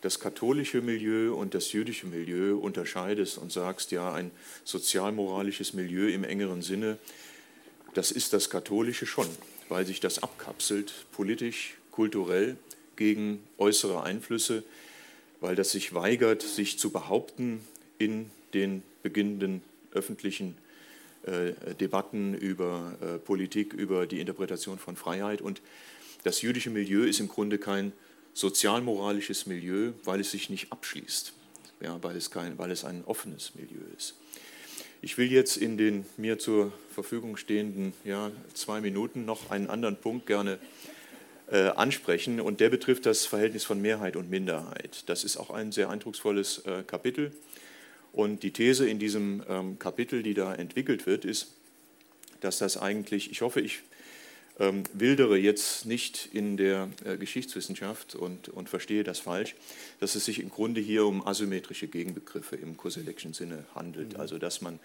das katholische Milieu und das jüdische Milieu unterscheidest und sagst, ja, ein sozialmoralisches Milieu im engeren Sinne, das ist das katholische schon, weil sich das abkapselt, politisch, kulturell, gegen äußere Einflüsse, weil das sich weigert, sich zu behaupten in den beginnenden öffentlichen äh, Debatten über äh, Politik, über die Interpretation von Freiheit. Und das jüdische Milieu ist im Grunde kein sozialmoralisches Milieu, weil es sich nicht abschließt, ja, weil, es kein, weil es ein offenes Milieu ist. Ich will jetzt in den mir zur Verfügung stehenden ja, zwei Minuten noch einen anderen Punkt gerne äh, ansprechen und der betrifft das Verhältnis von Mehrheit und Minderheit. Das ist auch ein sehr eindrucksvolles äh, Kapitel und die These in diesem ähm, Kapitel, die da entwickelt wird, ist, dass das eigentlich, ich hoffe, ich ähm, wildere jetzt nicht in der äh, Geschichtswissenschaft und, und verstehe das falsch, dass es sich im Grunde hier um asymmetrische Gegenbegriffe im Koselleckschen Sinne handelt. Mhm. Also dass man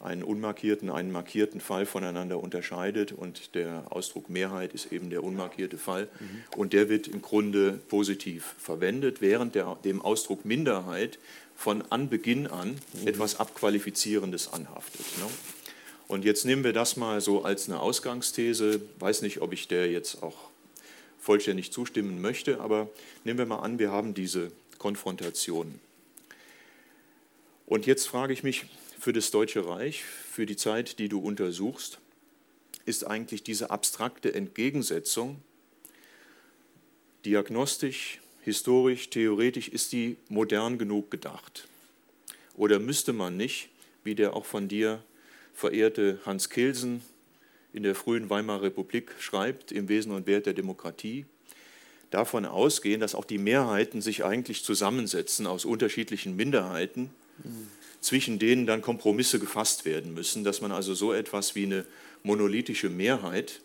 einen unmarkierten, einen markierten Fall voneinander unterscheidet und der Ausdruck Mehrheit ist eben der unmarkierte Fall mhm. und der wird im Grunde positiv verwendet, während der, dem Ausdruck Minderheit von Anbeginn an mhm. etwas Abqualifizierendes anhaftet. Ne? Und jetzt nehmen wir das mal so als eine Ausgangsthese. Weiß nicht, ob ich der jetzt auch vollständig zustimmen möchte, aber nehmen wir mal an, wir haben diese Konfrontation. Und jetzt frage ich mich, für das Deutsche Reich, für die Zeit, die du untersuchst, ist eigentlich diese abstrakte Entgegensetzung diagnostisch, historisch, theoretisch, ist die modern genug gedacht? Oder müsste man nicht, wie der auch von dir verehrte Hans Kelsen in der frühen Weimarer Republik schreibt, im Wesen und Wert der Demokratie, davon ausgehen, dass auch die Mehrheiten sich eigentlich zusammensetzen aus unterschiedlichen Minderheiten, mhm. zwischen denen dann Kompromisse gefasst werden müssen, dass man also so etwas wie eine monolithische Mehrheit,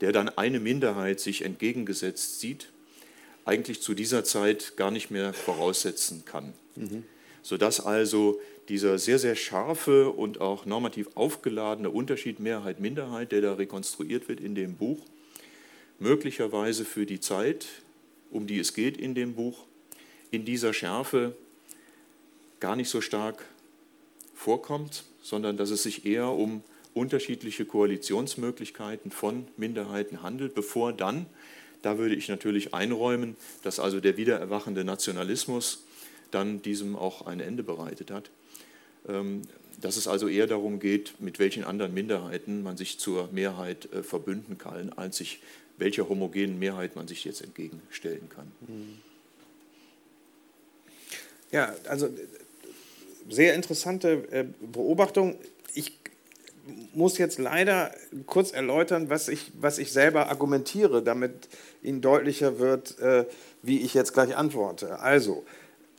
der dann eine Minderheit sich entgegengesetzt sieht, eigentlich zu dieser Zeit gar nicht mehr voraussetzen kann. Mhm. Sodass also dieser sehr, sehr scharfe und auch normativ aufgeladene Unterschied Mehrheit-Minderheit, der da rekonstruiert wird in dem Buch, möglicherweise für die Zeit, um die es geht in dem Buch, in dieser Schärfe gar nicht so stark vorkommt, sondern dass es sich eher um unterschiedliche Koalitionsmöglichkeiten von Minderheiten handelt, bevor dann da würde ich natürlich einräumen, dass also der wiedererwachende Nationalismus dann diesem auch ein Ende bereitet hat. Ähm, dass es also eher darum geht, mit welchen anderen Minderheiten man sich zur Mehrheit äh, verbünden kann, als sich welcher homogenen Mehrheit man sich jetzt entgegenstellen kann. Ja, also sehr interessante äh, Beobachtung. Ich muss jetzt leider kurz erläutern, was ich, was ich selber argumentiere, damit Ihnen deutlicher wird, äh, wie ich jetzt gleich antworte. Also,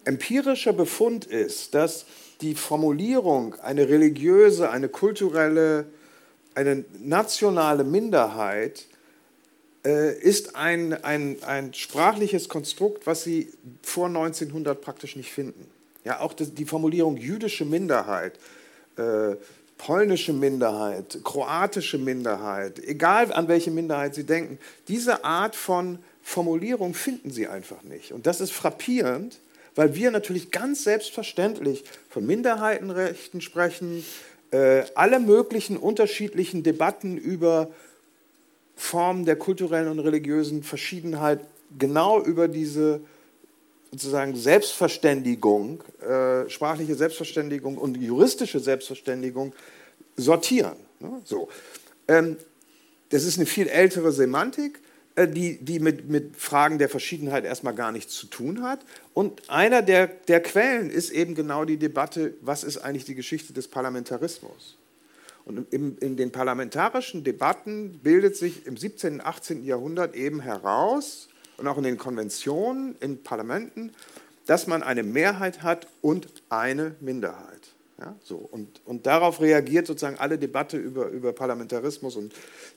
empirischer Befund ist, dass die Formulierung eine religiöse, eine kulturelle, eine nationale Minderheit äh, ist ein, ein, ein sprachliches Konstrukt, was Sie vor 1900 praktisch nicht finden. Ja, auch die Formulierung jüdische Minderheit, äh, polnische Minderheit, kroatische Minderheit, egal an welche Minderheit Sie denken, diese Art von Formulierung finden Sie einfach nicht. Und das ist frappierend, weil wir natürlich ganz selbstverständlich von Minderheitenrechten sprechen, äh, alle möglichen unterschiedlichen Debatten über Formen der kulturellen und religiösen Verschiedenheit genau über diese sozusagen Selbstverständigung, äh, sprachliche Selbstverständigung und juristische Selbstverständigung sortieren. Ne? So. Ähm, das ist eine viel ältere Semantik. Äh, die, die mit, mit Fragen der Verschiedenheit erstmal gar nichts zu tun hat. Und einer der, der Quellen ist eben genau die Debatte, was ist eigentlich die Geschichte des Parlamentarismus? Und in, in den parlamentarischen Debatten bildet sich im 17. und 18. Jahrhundert eben heraus, und auch in den Konventionen, in Parlamenten, dass man eine Mehrheit hat und eine Minderheit. Ja, so. und, und darauf reagiert sozusagen alle Debatte über, über Parlamentarismus und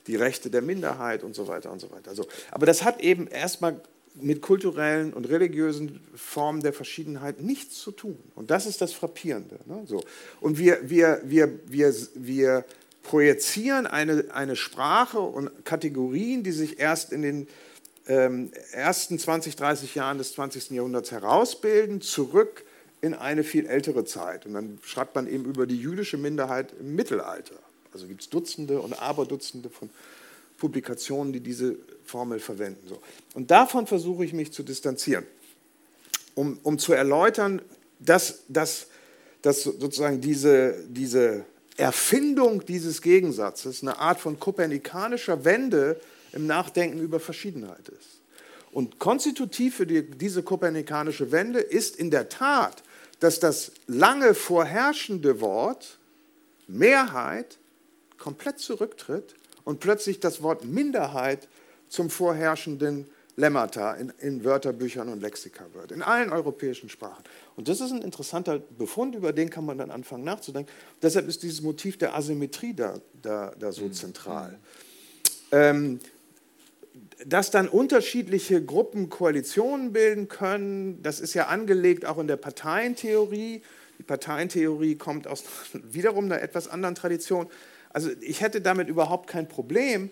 die Rechte der Minderheit und so weiter und so weiter. Also, aber das hat eben erstmal mit kulturellen und religiösen Formen der Verschiedenheit nichts zu tun. Und das ist das Frappierende. Ne? So. Und wir, wir, wir, wir, wir projizieren eine, eine Sprache und Kategorien, die sich erst in den ähm, ersten 20, 30 Jahren des 20. Jahrhunderts herausbilden, zurück in eine viel ältere Zeit. Und dann schreibt man eben über die jüdische Minderheit im Mittelalter. Also gibt es Dutzende und Aberdutzende von Publikationen, die diese Formel verwenden. So. Und davon versuche ich mich zu distanzieren, um, um zu erläutern, dass, dass, dass sozusagen diese, diese Erfindung dieses Gegensatzes eine Art von kopernikanischer Wende im Nachdenken über Verschiedenheit ist. Und konstitutiv für die, diese kopernikanische Wende ist in der Tat, dass das lange vorherrschende Wort Mehrheit komplett zurücktritt und plötzlich das Wort Minderheit zum vorherrschenden Lemmata in, in, Wörterbüchern und Lexika wird, in allen europäischen Sprachen. Und das ist ein interessanter Befund, über den kann man dann anfangen nachzudenken. Deshalb ist dieses Motiv der Asymmetrie da, da, da so mhm. zentral. Ähm, dass dann unterschiedliche Gruppen Koalitionen bilden können, das ist ja angelegt auch in der Parteientheorie. Die Parteientheorie kommt aus wiederum einer etwas anderen Tradition. Also ich hätte damit überhaupt kein Problem.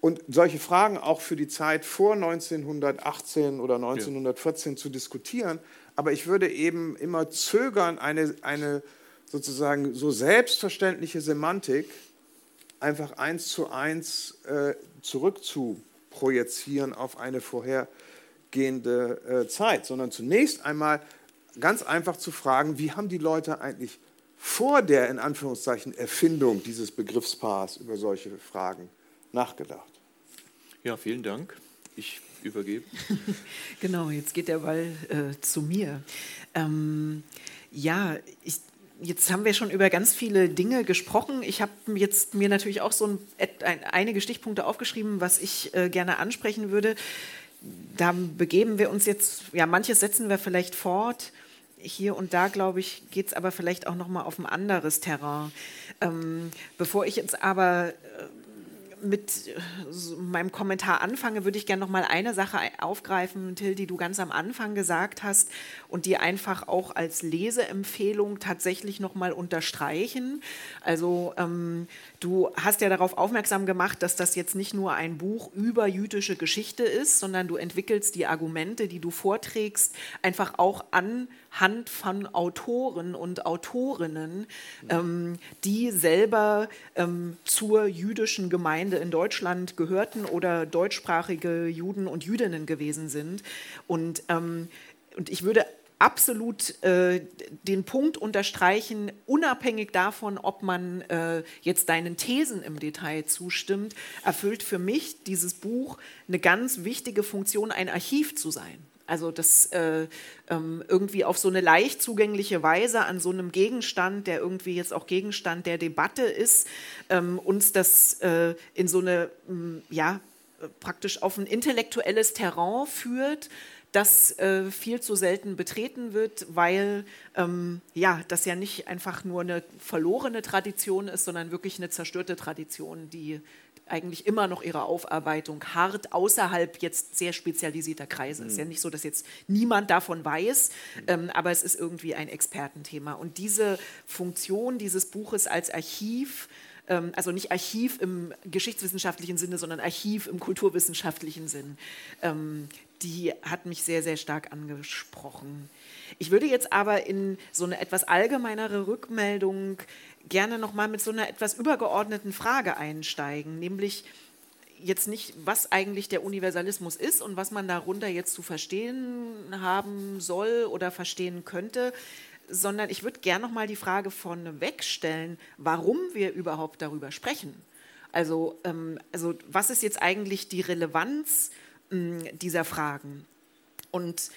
Und solche Fragen auch für die Zeit vor 1918 oder 1914 ja. zu diskutieren. Aber ich würde eben immer zögern, eine, eine sozusagen so selbstverständliche Semantik einfach eins zu eins äh, zurückzuprojizieren auf eine vorhergehende äh, Zeit, sondern zunächst einmal ganz einfach zu fragen, wie haben die Leute eigentlich vor der in Anführungszeichen Erfindung dieses Begriffspaars über solche Fragen nachgedacht. Ja, vielen Dank. Ich übergebe. genau, jetzt geht der Ball äh, zu mir. Ähm, ja, ich, jetzt haben wir schon über ganz viele Dinge gesprochen. Ich habe jetzt mir natürlich auch so ein, ein, einige Stichpunkte aufgeschrieben, was ich äh, gerne ansprechen würde. Da begeben wir uns jetzt, ja, manches setzen wir vielleicht fort hier und da, glaube ich, geht es aber vielleicht auch noch mal auf ein anderes Terrain. Ähm, bevor ich jetzt aber äh, mit meinem Kommentar anfange, würde ich gerne noch mal eine Sache aufgreifen, Till, die du ganz am Anfang gesagt hast und die einfach auch als Leseempfehlung tatsächlich noch mal unterstreichen. Also ähm, du hast ja darauf aufmerksam gemacht, dass das jetzt nicht nur ein Buch über jüdische Geschichte ist, sondern du entwickelst die Argumente, die du vorträgst, einfach auch anhand von Autoren und Autorinnen, ähm, die selber ähm, zur jüdischen Gemeinde in Deutschland gehörten oder deutschsprachige Juden und Jüdinnen gewesen sind. Und, ähm, und ich würde absolut äh, den Punkt unterstreichen, unabhängig davon, ob man äh, jetzt deinen Thesen im Detail zustimmt, erfüllt für mich dieses Buch eine ganz wichtige Funktion, ein Archiv zu sein. Also das äh, ähm, irgendwie auf so eine leicht zugängliche Weise an so einem Gegenstand, der irgendwie jetzt auch Gegenstand der Debatte ist, ähm, uns das äh, in so eine, ähm, ja, praktisch auf ein intellektuelles Terrain führt, das äh, viel zu selten betreten wird, weil ähm, ja, das ja nicht einfach nur eine verlorene Tradition ist, sondern wirklich eine zerstörte Tradition, die eigentlich immer noch ihre Aufarbeitung hart außerhalb jetzt sehr spezialisierter Kreise. Es mhm. ist ja nicht so, dass jetzt niemand davon weiß, ähm, aber es ist irgendwie ein Expertenthema. Und diese Funktion dieses Buches als Archiv, ähm, also nicht Archiv im geschichtswissenschaftlichen Sinne, sondern Archiv im kulturwissenschaftlichen Sinn, ähm, die hat mich sehr, sehr stark angesprochen. Ich würde jetzt aber in so eine etwas allgemeinere Rückmeldung gerne nochmal mit so einer etwas übergeordneten Frage einsteigen, nämlich jetzt nicht, was eigentlich der Universalismus ist und was man darunter jetzt zu verstehen haben soll oder verstehen könnte, sondern ich würde gerne nochmal die Frage vorneweg stellen, warum wir überhaupt darüber sprechen. Also, ähm, also was ist jetzt eigentlich die Relevanz mh, dieser Fragen? Und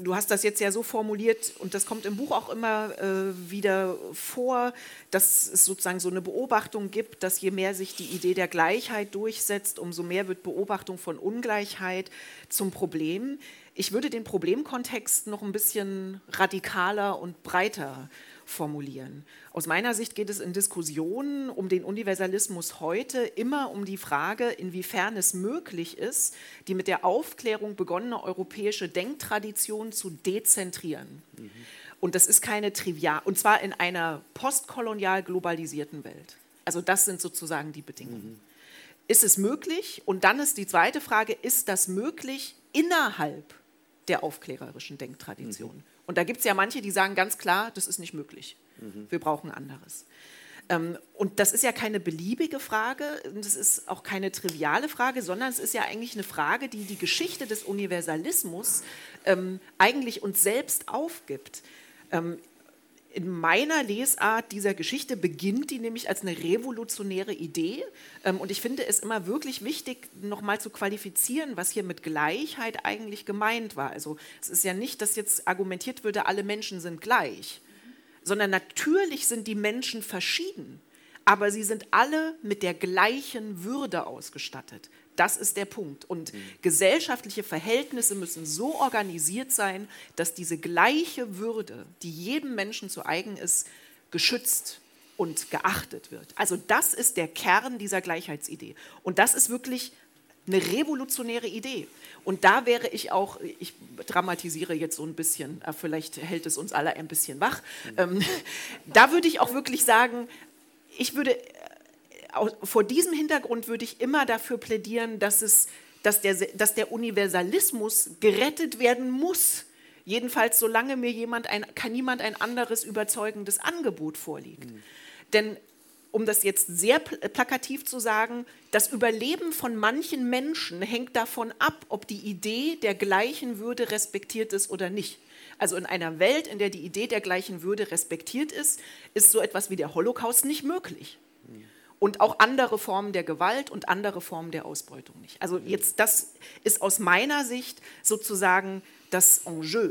du hast das jetzt ja so formuliert und das kommt im Buch auch immer äh, wieder vor, dass es sozusagen so eine Beobachtung gibt, dass je mehr sich die Idee der Gleichheit durchsetzt, umso mehr wird Beobachtung von Ungleichheit zum Problem. Ich würde den Problemkontext noch ein bisschen radikaler und breiter formulieren. Aus meiner Sicht geht es in Diskussionen um den Universalismus heute immer um die Frage, inwiefern es möglich ist, die mit der Aufklärung begonnene europäische Denktradition zu dezentrieren. Mhm. Und das ist keine trivial, und zwar in einer postkolonial globalisierten Welt. Also das sind sozusagen die Bedingungen. Mhm. Ist es möglich? Und dann ist die zweite Frage, ist das möglich innerhalb der aufklärerischen Denktradition? Mhm. Und da gibt es ja manche, die sagen ganz klar, das ist nicht möglich. Mhm. Wir brauchen anderes. Ähm, und das ist ja keine beliebige Frage, das ist auch keine triviale Frage, sondern es ist ja eigentlich eine Frage, die die Geschichte des Universalismus ähm, eigentlich uns selbst aufgibt. In meiner Lesart dieser Geschichte beginnt die nämlich als eine revolutionäre Idee. Ähm, und ich finde es immer wirklich wichtig, nochmal zu qualifizieren, was hier mit Gleichheit eigentlich gemeint war. Also es ist ja nicht, dass jetzt argumentiert würde, alle Menschen sind gleich, sondern natürlich sind die Menschen verschieden, aber sie sind alle mit der gleichen Würde ausgestattet. Das ist der Punkt. Und mhm. gesellschaftliche Verhältnisse müssen so organisiert sein, dass diese gleiche Würde, die jedem Menschen zu eigen ist, geschützt und geachtet wird. Also das ist der Kern dieser Gleichheitsidee. Und das ist wirklich eine revolutionäre Idee. Und da wäre ich auch, ich dramatisiere jetzt so ein bisschen, äh, vielleicht hält es uns alle ein bisschen wach, mhm. ähm, da würde ich auch wirklich sagen, ich würde vor diesem Hintergrund würde ich immer dafür plädieren, dass, es, dass, der, dass der Universalismus gerettet werden muss. Jedenfalls, solange mir jemand ein, kann niemand ein anderes überzeugendes Angebot vorliegt. Mhm. Denn um das jetzt sehr plakativ zu sagen, das Überleben von manchen Menschen hängt davon ab, ob die Idee der gleichen Würde respektiert ist oder nicht. Also in einer Welt, in der die Idee der gleichen Würde respektiert ist, ist so etwas wie der Holocaust nicht möglich und auch andere Formen der Gewalt und andere Formen der Ausbeutung nicht. Also jetzt, das ist aus meiner Sicht sozusagen das Enjeu.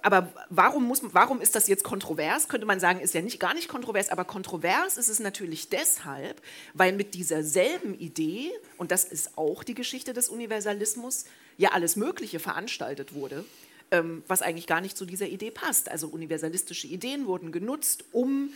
Aber warum, muss, warum ist das jetzt kontrovers? Könnte man sagen, ist ja nicht, gar nicht kontrovers, aber kontrovers ist es natürlich deshalb, weil mit dieser selben Idee, und das ist auch die Geschichte des Universalismus, ja alles Mögliche veranstaltet wurde, ähm, was eigentlich gar nicht zu dieser Idee passt. Also universalistische Ideen wurden genutzt, um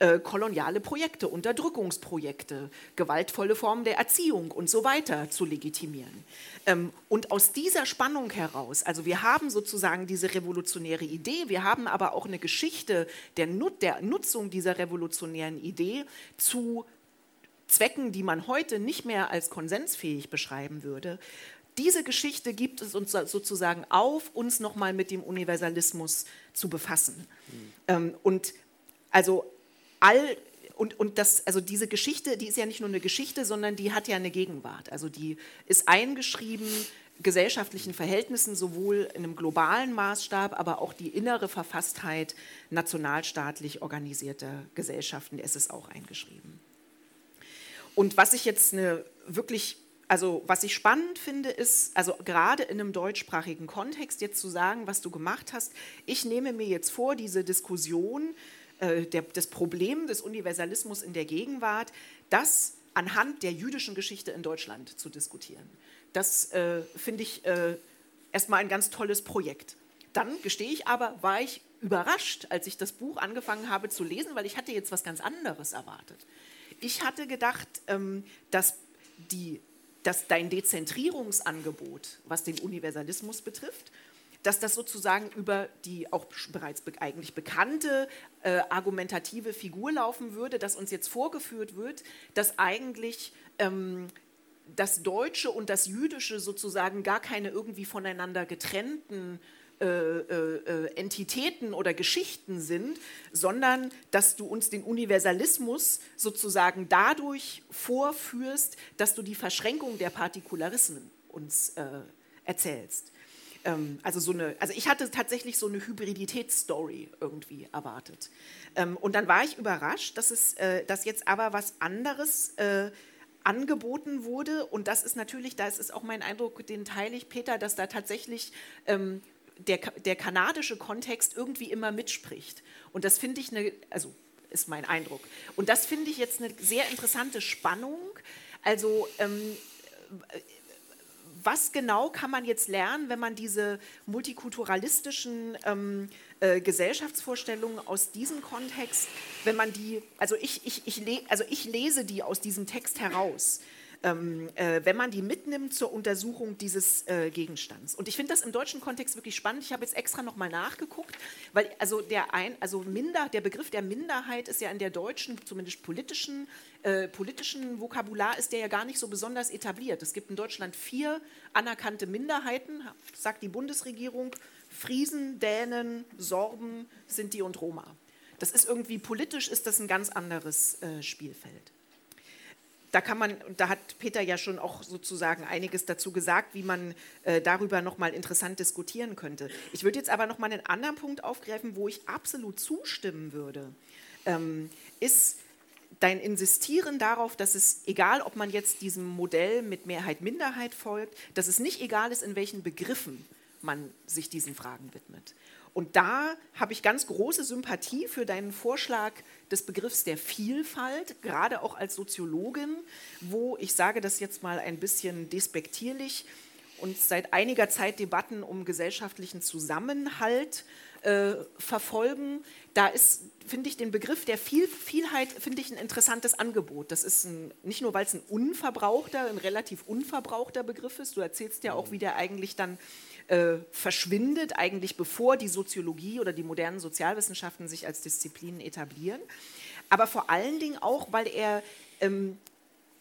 äh, koloniale Projekte, Unterdrückungsprojekte, gewaltvolle Formen der Erziehung und so weiter zu legitimieren. Ähm, und aus dieser Spannung heraus, also wir haben sozusagen diese revolutionäre Idee, wir haben aber auch eine Geschichte der, Nut der Nutzung dieser revolutionären Idee zu Zwecken, die man heute nicht mehr als konsensfähig beschreiben würde. Diese Geschichte gibt es uns sozusagen auf, uns nochmal mit dem Universalismus zu befassen. Mhm. Ähm, und also all und, und das, also diese Geschichte, die ist ja nicht nur eine Geschichte, sondern die hat ja eine Gegenwart. Also die ist eingeschrieben gesellschaftlichen Verhältnissen, sowohl in einem globalen Maßstab, aber auch die innere Verfasstheit nationalstaatlich organisierter Gesellschaften, ist es auch eingeschrieben. Und was ich jetzt eine wirklich, also was ich spannend finde, ist, also gerade in einem deutschsprachigen Kontext jetzt zu sagen, was du gemacht hast, ich nehme mir jetzt vor, diese Diskussion äh, der, das Problem des Universalismus in der Gegenwart, das anhand der jüdischen Geschichte in Deutschland zu diskutieren. Das äh, finde ich äh, erstmal ein ganz tolles Projekt. Dann gestehe ich aber, war ich überrascht, als ich das Buch angefangen habe zu lesen, weil ich hatte jetzt was ganz anderes erwartet. Ich hatte gedacht, ähm, dass, die, dass dein Dezentrierungsangebot, was den Universalismus betrifft, dass das sozusagen über die auch bereits be eigentlich bekannte äh, argumentative Figur laufen würde, dass uns jetzt vorgeführt wird, dass eigentlich ähm, das Deutsche und das Jüdische sozusagen gar keine irgendwie voneinander getrennten äh, äh, äh, Entitäten oder Geschichten sind, sondern dass du uns den Universalismus sozusagen dadurch vorführst, dass du die Verschränkung der Partikularismen uns äh, erzählst. Ähm, also, so eine, also ich hatte tatsächlich so eine Hybriditätsstory irgendwie erwartet. Ähm, und dann war ich überrascht, dass, es, äh, dass jetzt aber was anderes äh, angeboten wurde. Und das ist natürlich, da ist auch mein Eindruck, den teile ich, Peter, dass da tatsächlich ähm, der, der kanadische Kontext irgendwie immer mitspricht. Und das finde ich eine, also ist mein Eindruck. Und das finde ich jetzt eine sehr interessante Spannung. Also ähm, was genau kann man jetzt lernen, wenn man diese multikulturalistischen ähm, äh, Gesellschaftsvorstellungen aus diesem Kontext, wenn man die, also ich, ich, ich, le, also ich lese die aus diesem Text heraus ähm, äh, wenn man die mitnimmt zur Untersuchung dieses äh, Gegenstands. Und ich finde das im deutschen Kontext wirklich spannend. Ich habe jetzt extra nochmal nachgeguckt, weil also der, ein, also Minder, der Begriff der Minderheit ist ja in der deutschen, zumindest politischen, äh, politischen Vokabular, ist der ja gar nicht so besonders etabliert. Es gibt in Deutschland vier anerkannte Minderheiten, sagt die Bundesregierung, Friesen, Dänen, Sorben, Sinti und Roma. Das ist irgendwie politisch ist das ein ganz anderes äh, Spielfeld da kann man, da hat Peter ja schon auch sozusagen einiges dazu gesagt, wie man äh, darüber nochmal interessant diskutieren könnte. Ich würde jetzt aber nochmal einen anderen Punkt aufgreifen, wo ich absolut zustimmen würde, ähm, ist dein Insistieren darauf, dass es, egal ob man jetzt diesem Modell mit Mehrheit-Minderheit folgt, dass es nicht egal ist, in welchen Begriffen man sich diesen Fragen widmet. Und da habe ich ganz große Sympathie für deinen Vorschlag des Begriffs der Vielfalt, gerade auch als Soziologin, wo ich sage das jetzt mal ein bisschen despektierlich und seit einiger Zeit Debatten um gesellschaftlichen Zusammenhalt äh, verfolgen. Da ist, finde ich, den Begriff der Viel Vielheit, finde ich ein interessantes Angebot. Das ist ein, nicht nur, weil es ein unverbrauchter, ein relativ unverbrauchter Begriff ist. Du erzählst ja auch, wie der eigentlich dann äh, verschwindet, eigentlich bevor die Soziologie oder die modernen Sozialwissenschaften sich als Disziplinen etablieren. Aber vor allen Dingen auch, weil er ähm,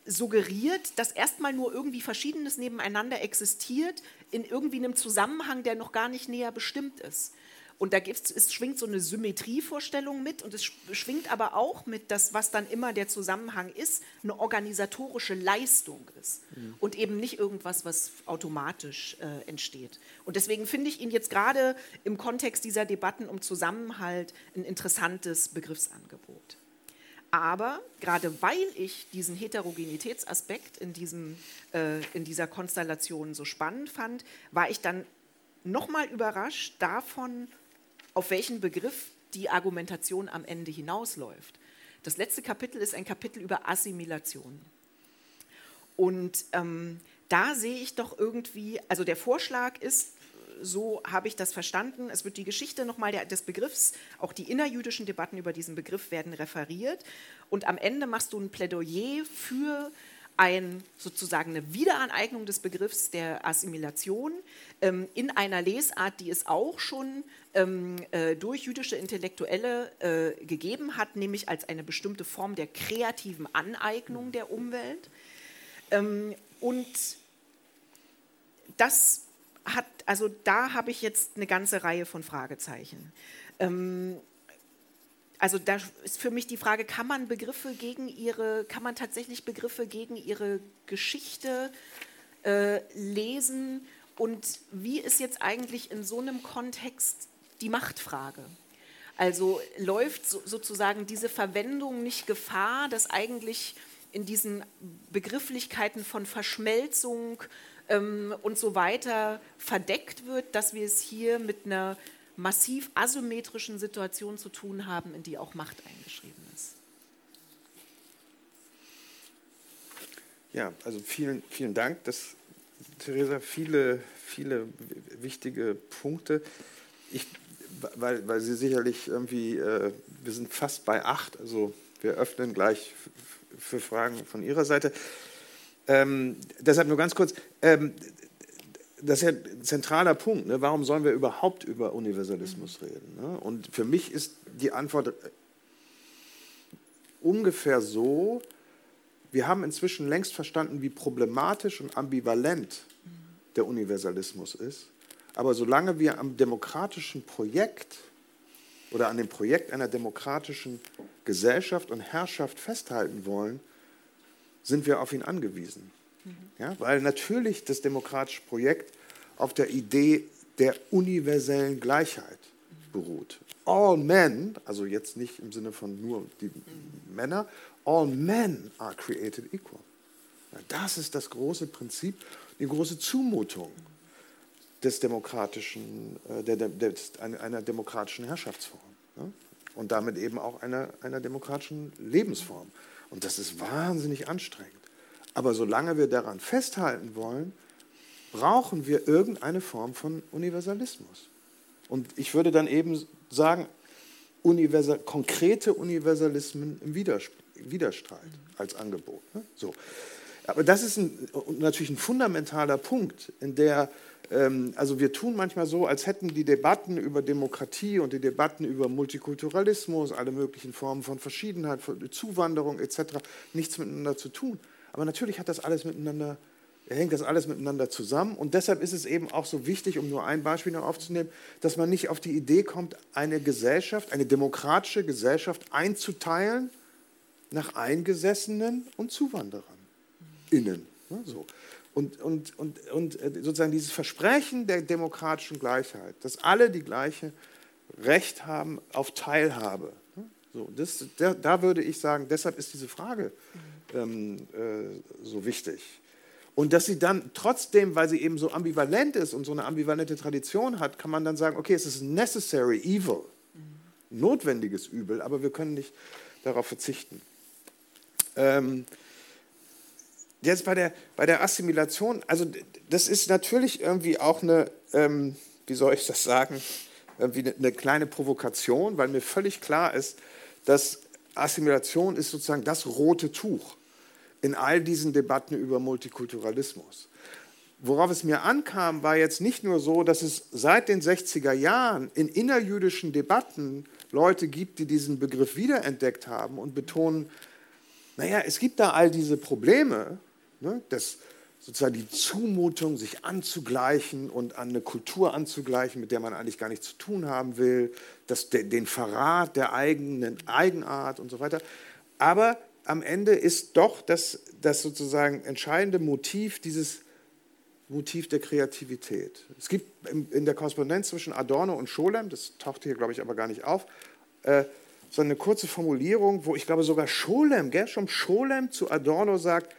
suggeriert, dass erstmal nur irgendwie Verschiedenes nebeneinander existiert, in irgendwie einem Zusammenhang, der noch gar nicht näher bestimmt ist. Und da gibt's, es schwingt so eine Symmetrievorstellung mit und es schwingt aber auch mit, dass was dann immer der Zusammenhang ist, eine organisatorische Leistung ist mhm. und eben nicht irgendwas, was automatisch äh, entsteht. Und deswegen finde ich ihn jetzt gerade im Kontext dieser Debatten um Zusammenhalt ein interessantes Begriffsangebot. Aber gerade weil ich diesen Heterogenitätsaspekt in, diesem, äh, in dieser Konstellation so spannend fand, war ich dann nochmal überrascht davon, auf welchen Begriff die Argumentation am Ende hinausläuft. Das letzte Kapitel ist ein Kapitel über Assimilation. Und ähm, da sehe ich doch irgendwie, also der Vorschlag ist, so habe ich das verstanden, es wird die Geschichte nochmal des Begriffs, auch die innerjüdischen Debatten über diesen Begriff werden referiert. Und am Ende machst du ein Plädoyer für ein, sozusagen eine Wiederaneignung des Begriffs der Assimilation ähm, in einer Lesart, die es auch schon ähm, äh, durch jüdische Intellektuelle äh, gegeben hat, nämlich als eine bestimmte Form der kreativen Aneignung der Umwelt. Ähm, und das hat, also da habe ich jetzt eine ganze Reihe von Fragezeichen. Also da ist für mich die Frage, kann man Begriffe gegen ihre, kann man tatsächlich Begriffe gegen ihre Geschichte äh, lesen und wie ist jetzt eigentlich in so einem Kontext die Machtfrage? Also läuft so, sozusagen diese Verwendung nicht Gefahr, dass eigentlich in diesen Begrifflichkeiten von Verschmelzung ähm, und so weiter verdeckt wird, dass wir es hier mit einer massiv asymmetrischen Situationen zu tun haben, in die auch Macht eingeschrieben ist. Ja, also vielen, vielen Dank. Das, Theresa, viele, viele wichtige Punkte. Ich, weil, weil Sie sicherlich irgendwie, äh, wir sind fast bei acht, also wir öffnen gleich für Fragen von Ihrer Seite. Ähm, deshalb nur ganz kurz. Ähm, das ist ja ein zentraler Punkt. Ne? Warum sollen wir überhaupt über Universalismus reden? Ne? Und für mich ist die Antwort ungefähr so, wir haben inzwischen längst verstanden, wie problematisch und ambivalent der Universalismus ist. Aber solange wir am demokratischen Projekt oder an dem Projekt einer demokratischen Gesellschaft und Herrschaft festhalten wollen, sind wir auf ihn angewiesen. Ja, weil natürlich das demokratische Projekt auf der Idee der universellen Gleichheit beruht. All men, also jetzt nicht im Sinne von nur die Männer, all men are created equal. Das ist das große Prinzip, die große Zumutung des demokratischen, äh, der, der, einer demokratischen Herrschaftsform. Und damit eben auch einer, einer demokratischen Lebensform. Und das ist wahnsinnig anstrengend. Aber solange wir daran festhalten wollen, brauchen wir irgendeine Form von Universalismus. Und ich würde dann eben sagen, universal, konkrete Universalismen im Widerstreit als Angebot. Ne? So. Aber das ist ein, natürlich ein fundamentaler Punkt, in der, ähm, also wir tun manchmal so, als hätten die Debatten über Demokratie und die Debatten über Multikulturalismus, alle möglichen Formen von Verschiedenheit, von Zuwanderung etc. nichts miteinander zu tun. Aber natürlich hat das alles miteinander, hängt das alles miteinander zusammen. Und deshalb ist es eben auch so wichtig, um nur ein Beispiel noch aufzunehmen, dass man nicht auf die Idee kommt, eine Gesellschaft, eine demokratische Gesellschaft einzuteilen nach Eingesessenen und Zuwanderern innen. Ne, so. Und, und, und, und äh, sozusagen dieses Versprechen der demokratischen Gleichheit, dass alle die gleiche Recht haben auf Teilhabe. Ne, so, das, da, da würde ich sagen, deshalb ist diese Frage ähm, äh, so wichtig. Und dass sie dann trotzdem, weil sie eben so ambivalent ist und so eine ambivalente Tradition hat, kann man dann sagen, okay, es ist necessary evil, notwendiges Übel, aber wir können nicht darauf verzichten. Ähm, Jetzt bei der, bei der Assimilation, also das ist natürlich irgendwie auch eine, ähm, wie soll ich das sagen, irgendwie eine, eine kleine Provokation, weil mir völlig klar ist, dass Assimilation ist sozusagen das rote Tuch in all diesen Debatten über Multikulturalismus. Worauf es mir ankam, war jetzt nicht nur so, dass es seit den 60er Jahren in innerjüdischen Debatten Leute gibt, die diesen Begriff wiederentdeckt haben und betonen, naja, es gibt da all diese Probleme, Ne? Das, sozusagen die Zumutung, sich anzugleichen und an eine Kultur anzugleichen, mit der man eigentlich gar nichts zu tun haben will, das, den Verrat der eigenen Eigenart und so weiter. Aber am Ende ist doch das, das sozusagen entscheidende Motiv dieses Motiv der Kreativität. Es gibt in der Korrespondenz zwischen Adorno und Scholem, das taucht hier, glaube ich, aber gar nicht auf, äh, so eine kurze Formulierung, wo ich glaube sogar Scholem, Gershom Scholem zu Adorno sagt,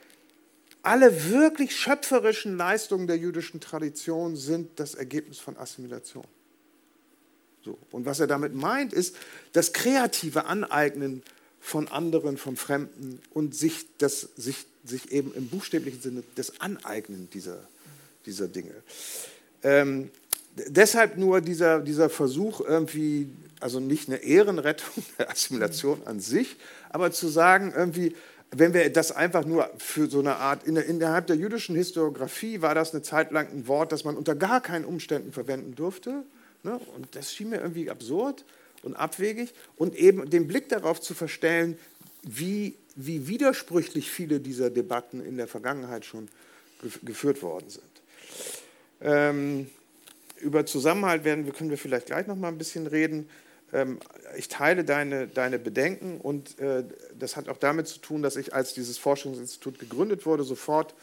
alle wirklich schöpferischen Leistungen der jüdischen Tradition sind das Ergebnis von Assimilation. So. Und was er damit meint, ist das kreative Aneignen von anderen, vom Fremden und sich, das, sich, sich eben im buchstäblichen Sinne das Aneignen dieser, dieser Dinge. Ähm, deshalb nur dieser, dieser Versuch, irgendwie, also nicht eine Ehrenrettung der Assimilation an sich, aber zu sagen, irgendwie, wenn wir das einfach nur für so eine Art, innerhalb der jüdischen Historiografie war das eine Zeit lang ein Wort, das man unter gar keinen Umständen verwenden durfte. Ne? Und das schien mir irgendwie absurd und abwegig. Und eben den Blick darauf zu verstellen, wie, wie widersprüchlich viele dieser Debatten in der Vergangenheit schon geführt worden sind. Ähm, über Zusammenhalt werden, können wir vielleicht gleich noch mal ein bisschen reden. Ähm, ich teile deine, deine Bedenken und äh, das hat auch damit zu tun, dass ich, als dieses Forschungsinstitut gegründet wurde, sofort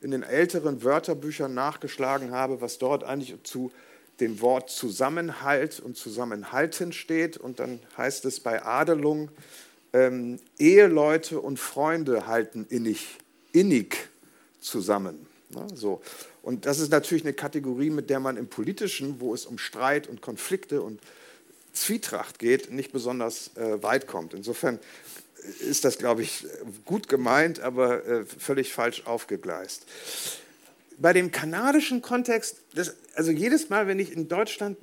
in den älteren Wörterbüchern nachgeschlagen habe, was dort eigentlich zu dem Wort Zusammenhalt und Zusammenhalten steht. Und dann heißt es bei Adelung, ähm, Eheleute und Freunde halten innig, innig zusammen. Na, so. Und das ist natürlich eine Kategorie, mit der man im Politischen, wo es um Streit und Konflikte und Zwietracht geht, nicht besonders äh, weit kommt. Insofern ist das, glaube ich, gut gemeint, aber äh, völlig falsch aufgegleist. Bei dem kanadischen Kontext, das, also jedes Mal, wenn ich in Deutschland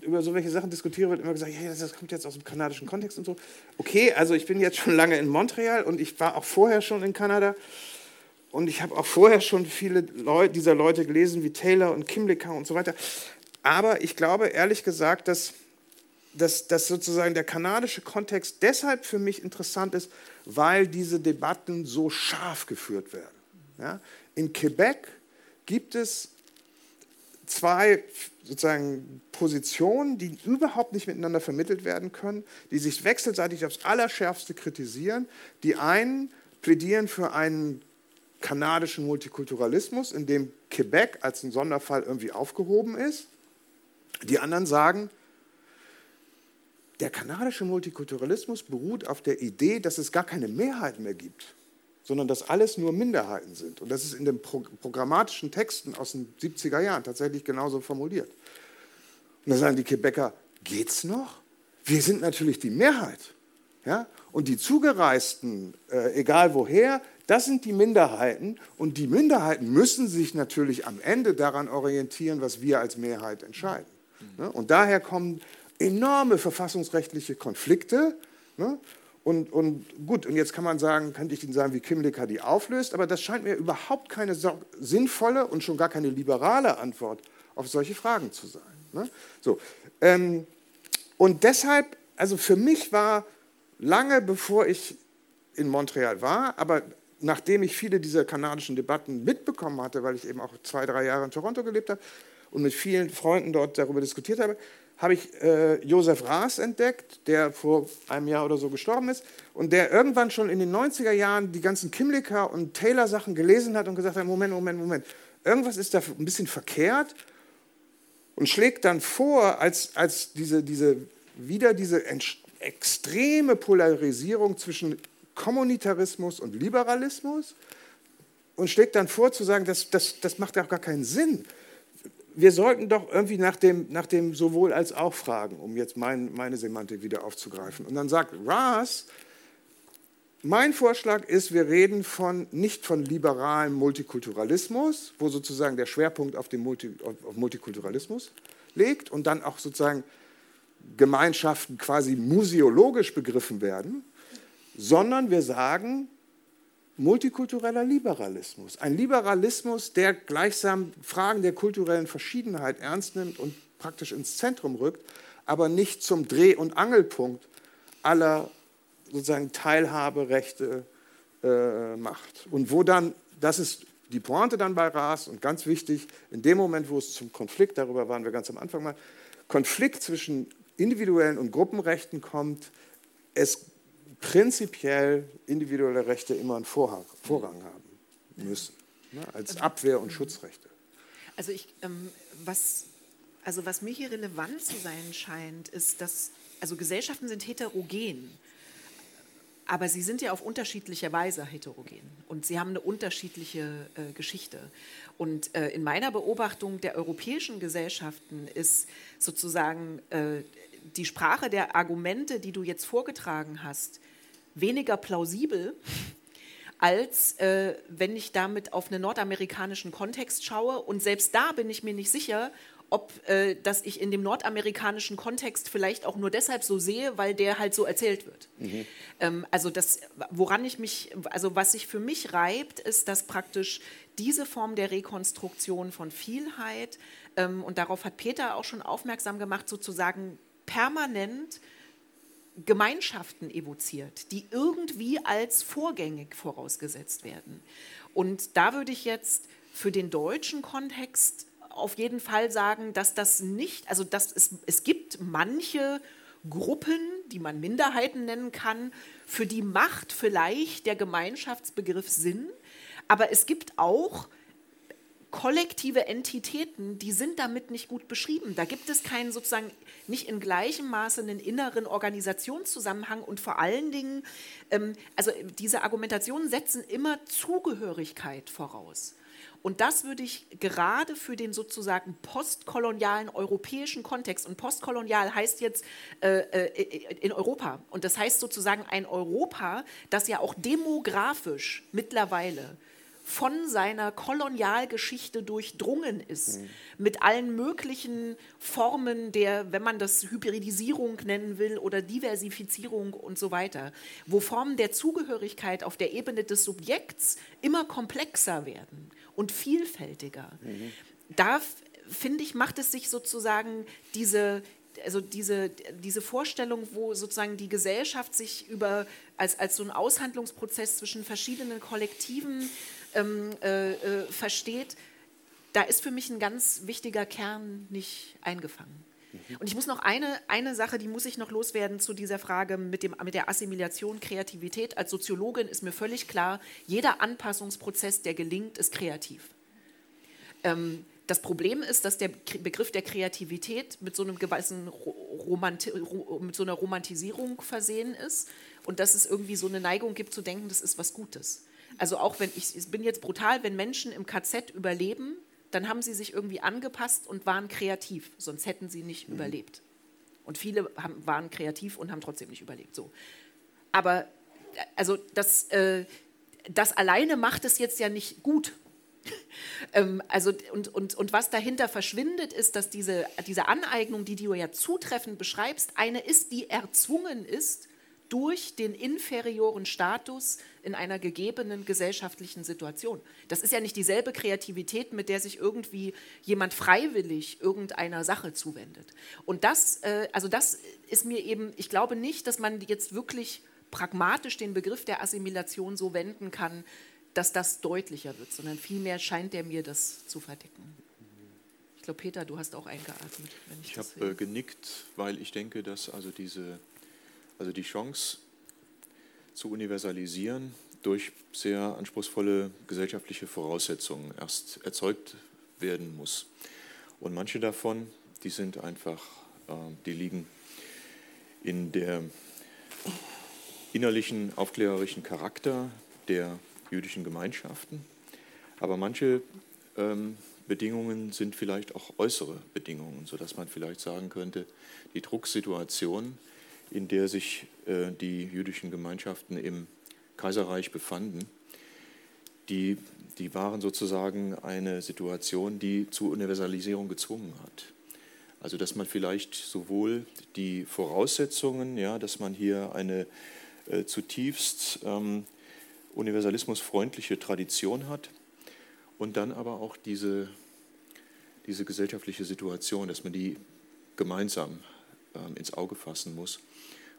über so welche Sachen diskutiere, wird immer gesagt, ja, das kommt jetzt aus dem kanadischen Kontext und so. Okay, also ich bin jetzt schon lange in Montreal und ich war auch vorher schon in Kanada und ich habe auch vorher schon viele Leute, dieser Leute gelesen, wie Taylor und Kimlicka und so weiter. Aber ich glaube ehrlich gesagt, dass dass, dass sozusagen der kanadische Kontext deshalb für mich interessant ist, weil diese Debatten so scharf geführt werden. Ja? In Quebec gibt es zwei sozusagen Positionen, die überhaupt nicht miteinander vermittelt werden können, die sich wechselseitig aufs Allerschärfste kritisieren. Die einen plädieren für einen kanadischen Multikulturalismus, in dem Quebec als ein Sonderfall irgendwie aufgehoben ist. Die anderen sagen, der kanadische Multikulturalismus beruht auf der Idee, dass es gar keine Mehrheit mehr gibt sondern dass alles nur Minderheiten sind. Und das ist in den pro programmatischen Texten aus den 70er Jahren tatsächlich genauso formuliert. Und dann sagen die Quebecer, geht's noch? Wir sind natürlich die Mehrheit. Ja? Und die Zugereisten, äh, egal woher, das sind die Minderheiten. Und die Minderheiten müssen sich natürlich am Ende daran orientieren, was wir als Mehrheit entscheiden. Ne? Und daher kommen enorme verfassungsrechtliche Konflikte. Ne? Und, und, gut, und jetzt kann man sagen, könnte ich Ihnen sagen, wie Kimlicka die auflöst, aber das scheint mir überhaupt keine sinnvolle und schon gar keine liberale Antwort auf solche Fragen zu sein. Ne? So, ähm, und deshalb, also für mich war lange bevor ich in Montreal war, aber nachdem ich viele dieser kanadischen Debatten mitbekommen hatte, weil ich eben auch zwei, drei Jahre in Toronto gelebt habe und mit vielen Freunden dort darüber diskutiert habe, habe ich äh, Josef Raas entdeckt, der vor einem Jahr oder so gestorben ist und der irgendwann schon in den 90er Jahren die ganzen Kimlicker und Taylor Sachen gelesen hat und gesagt hat, Moment, Moment, Moment, irgendwas ist da ein bisschen verkehrt und schlägt dann vor, als, als diese, diese, wieder diese extreme Polarisierung zwischen Kommunitarismus und Liberalismus und schlägt dann vor zu sagen, das, das, das macht ja auch gar keinen Sinn wir sollten doch irgendwie nach dem, nach dem sowohl als auch fragen, um jetzt mein, meine Semantik wieder aufzugreifen. Und dann sagt Ras, mein Vorschlag ist, wir reden von, nicht von liberalem Multikulturalismus, wo sozusagen der Schwerpunkt auf, dem Multi, auf Multikulturalismus liegt und dann auch sozusagen Gemeinschaften quasi museologisch begriffen werden, sondern wir sagen, multikultureller Liberalismus. Ein Liberalismus, der gleichsam Fragen der kulturellen Verschiedenheit ernst nimmt und praktisch ins Zentrum rückt, aber nicht zum Dreh- und Angelpunkt aller sozusagen Teilhaberechte äh, macht. Und wo dann, das ist die Pointe dann bei Ras und ganz wichtig, in dem Moment, wo es zum Konflikt, darüber waren wir ganz am Anfang mal, Konflikt zwischen individuellen und Gruppenrechten kommt, es prinzipiell individuelle Rechte immer einen Vorrang, Vorrang haben müssen, ne, als also Abwehr- und Schutzrechte. Also, ich, ähm, was, also was mir hier relevant zu sein scheint, ist, dass also Gesellschaften sind heterogen, aber sie sind ja auf unterschiedliche Weise heterogen und sie haben eine unterschiedliche äh, Geschichte. Und äh, in meiner Beobachtung der europäischen Gesellschaften ist sozusagen äh, die Sprache der Argumente, die du jetzt vorgetragen hast, weniger plausibel, als äh, wenn ich damit auf einen nordamerikanischen Kontext schaue. Und selbst da bin ich mir nicht sicher, ob äh, das ich in dem nordamerikanischen Kontext vielleicht auch nur deshalb so sehe, weil der halt so erzählt wird. Mhm. Ähm, also das, woran ich mich, also was sich für mich reibt, ist, dass praktisch diese Form der Rekonstruktion von Vielheit, ähm, und darauf hat Peter auch schon aufmerksam gemacht, sozusagen permanent Gemeinschaften evoziert, die irgendwie als vorgängig vorausgesetzt werden. Und da würde ich jetzt für den deutschen Kontext auf jeden Fall sagen, dass das nicht, also dass es, es gibt manche Gruppen, die man Minderheiten nennen kann, für die macht vielleicht der Gemeinschaftsbegriff Sinn, aber es gibt auch kollektive Entitäten, die sind damit nicht gut beschrieben. Da gibt es keinen sozusagen nicht in gleichem Maße einen inneren Organisationszusammenhang und vor allen Dingen, ähm, also diese Argumentationen setzen immer Zugehörigkeit voraus. Und das würde ich gerade für den sozusagen postkolonialen europäischen Kontext, und postkolonial heißt jetzt äh, äh, in Europa, und das heißt sozusagen ein Europa, das ja auch demografisch mittlerweile von seiner Kolonialgeschichte durchdrungen ist, mhm. mit allen möglichen Formen der, wenn man das Hybridisierung nennen will oder Diversifizierung und so weiter, wo Formen der Zugehörigkeit auf der Ebene des Subjekts immer komplexer werden und vielfältiger. Mhm. Da finde ich, macht es sich sozusagen diese, also diese, diese Vorstellung, wo sozusagen die Gesellschaft sich über als, als so ein Aushandlungsprozess zwischen verschiedenen Kollektiven ähm, äh, äh, versteht, da ist für mich ein ganz wichtiger Kern nicht eingefangen. Mhm. Und ich muss noch eine, eine Sache, die muss ich noch loswerden zu dieser Frage mit, dem, mit der Assimilation, Kreativität. Als Soziologin ist mir völlig klar, jeder Anpassungsprozess, der gelingt, ist kreativ. Ähm, das Problem ist, dass der Begriff der Kreativität mit so, einem gewissen Romanti mit so einer Romantisierung versehen ist und dass es irgendwie so eine Neigung gibt zu denken, das ist was Gutes. Also auch wenn ich, ich bin jetzt brutal, wenn Menschen im KZ überleben, dann haben sie sich irgendwie angepasst und waren kreativ, sonst hätten sie nicht mhm. überlebt. Und viele haben, waren kreativ und haben trotzdem nicht überlebt. So. Aber also das, äh, das alleine macht es jetzt ja nicht gut. ähm, also, und, und, und was dahinter verschwindet, ist, dass diese, diese Aneignung, die du ja zutreffend beschreibst, eine ist, die erzwungen ist durch den inferioren Status in einer gegebenen gesellschaftlichen Situation. Das ist ja nicht dieselbe Kreativität, mit der sich irgendwie jemand freiwillig irgendeiner Sache zuwendet. Und das, äh, also das ist mir eben, ich glaube nicht, dass man jetzt wirklich pragmatisch den Begriff der Assimilation so wenden kann, dass das deutlicher wird, sondern vielmehr scheint er mir das zu verdecken. Ich glaube, Peter, du hast auch eingeatmet. ich ich habe äh, genickt, weil ich denke, dass also diese, also die Chance zu universalisieren durch sehr anspruchsvolle gesellschaftliche Voraussetzungen erst erzeugt werden muss. Und manche davon, die sind einfach, äh, die liegen in der innerlichen, aufklärerischen Charakter der jüdischen Gemeinschaften. Aber manche ähm, Bedingungen sind vielleicht auch äußere Bedingungen, sodass man vielleicht sagen könnte, die Drucksituation, in der sich äh, die jüdischen Gemeinschaften im Kaiserreich befanden, die, die waren sozusagen eine Situation, die zur Universalisierung gezwungen hat. Also dass man vielleicht sowohl die Voraussetzungen, ja, dass man hier eine äh, zutiefst ähm, universalismusfreundliche Tradition hat und dann aber auch diese, diese gesellschaftliche Situation, dass man die gemeinsam ähm, ins Auge fassen muss,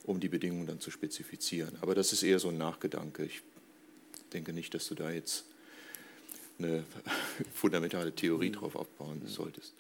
um die Bedingungen dann zu spezifizieren. Aber das ist eher so ein Nachgedanke. Ich denke nicht, dass du da jetzt eine fundamentale Theorie drauf aufbauen solltest.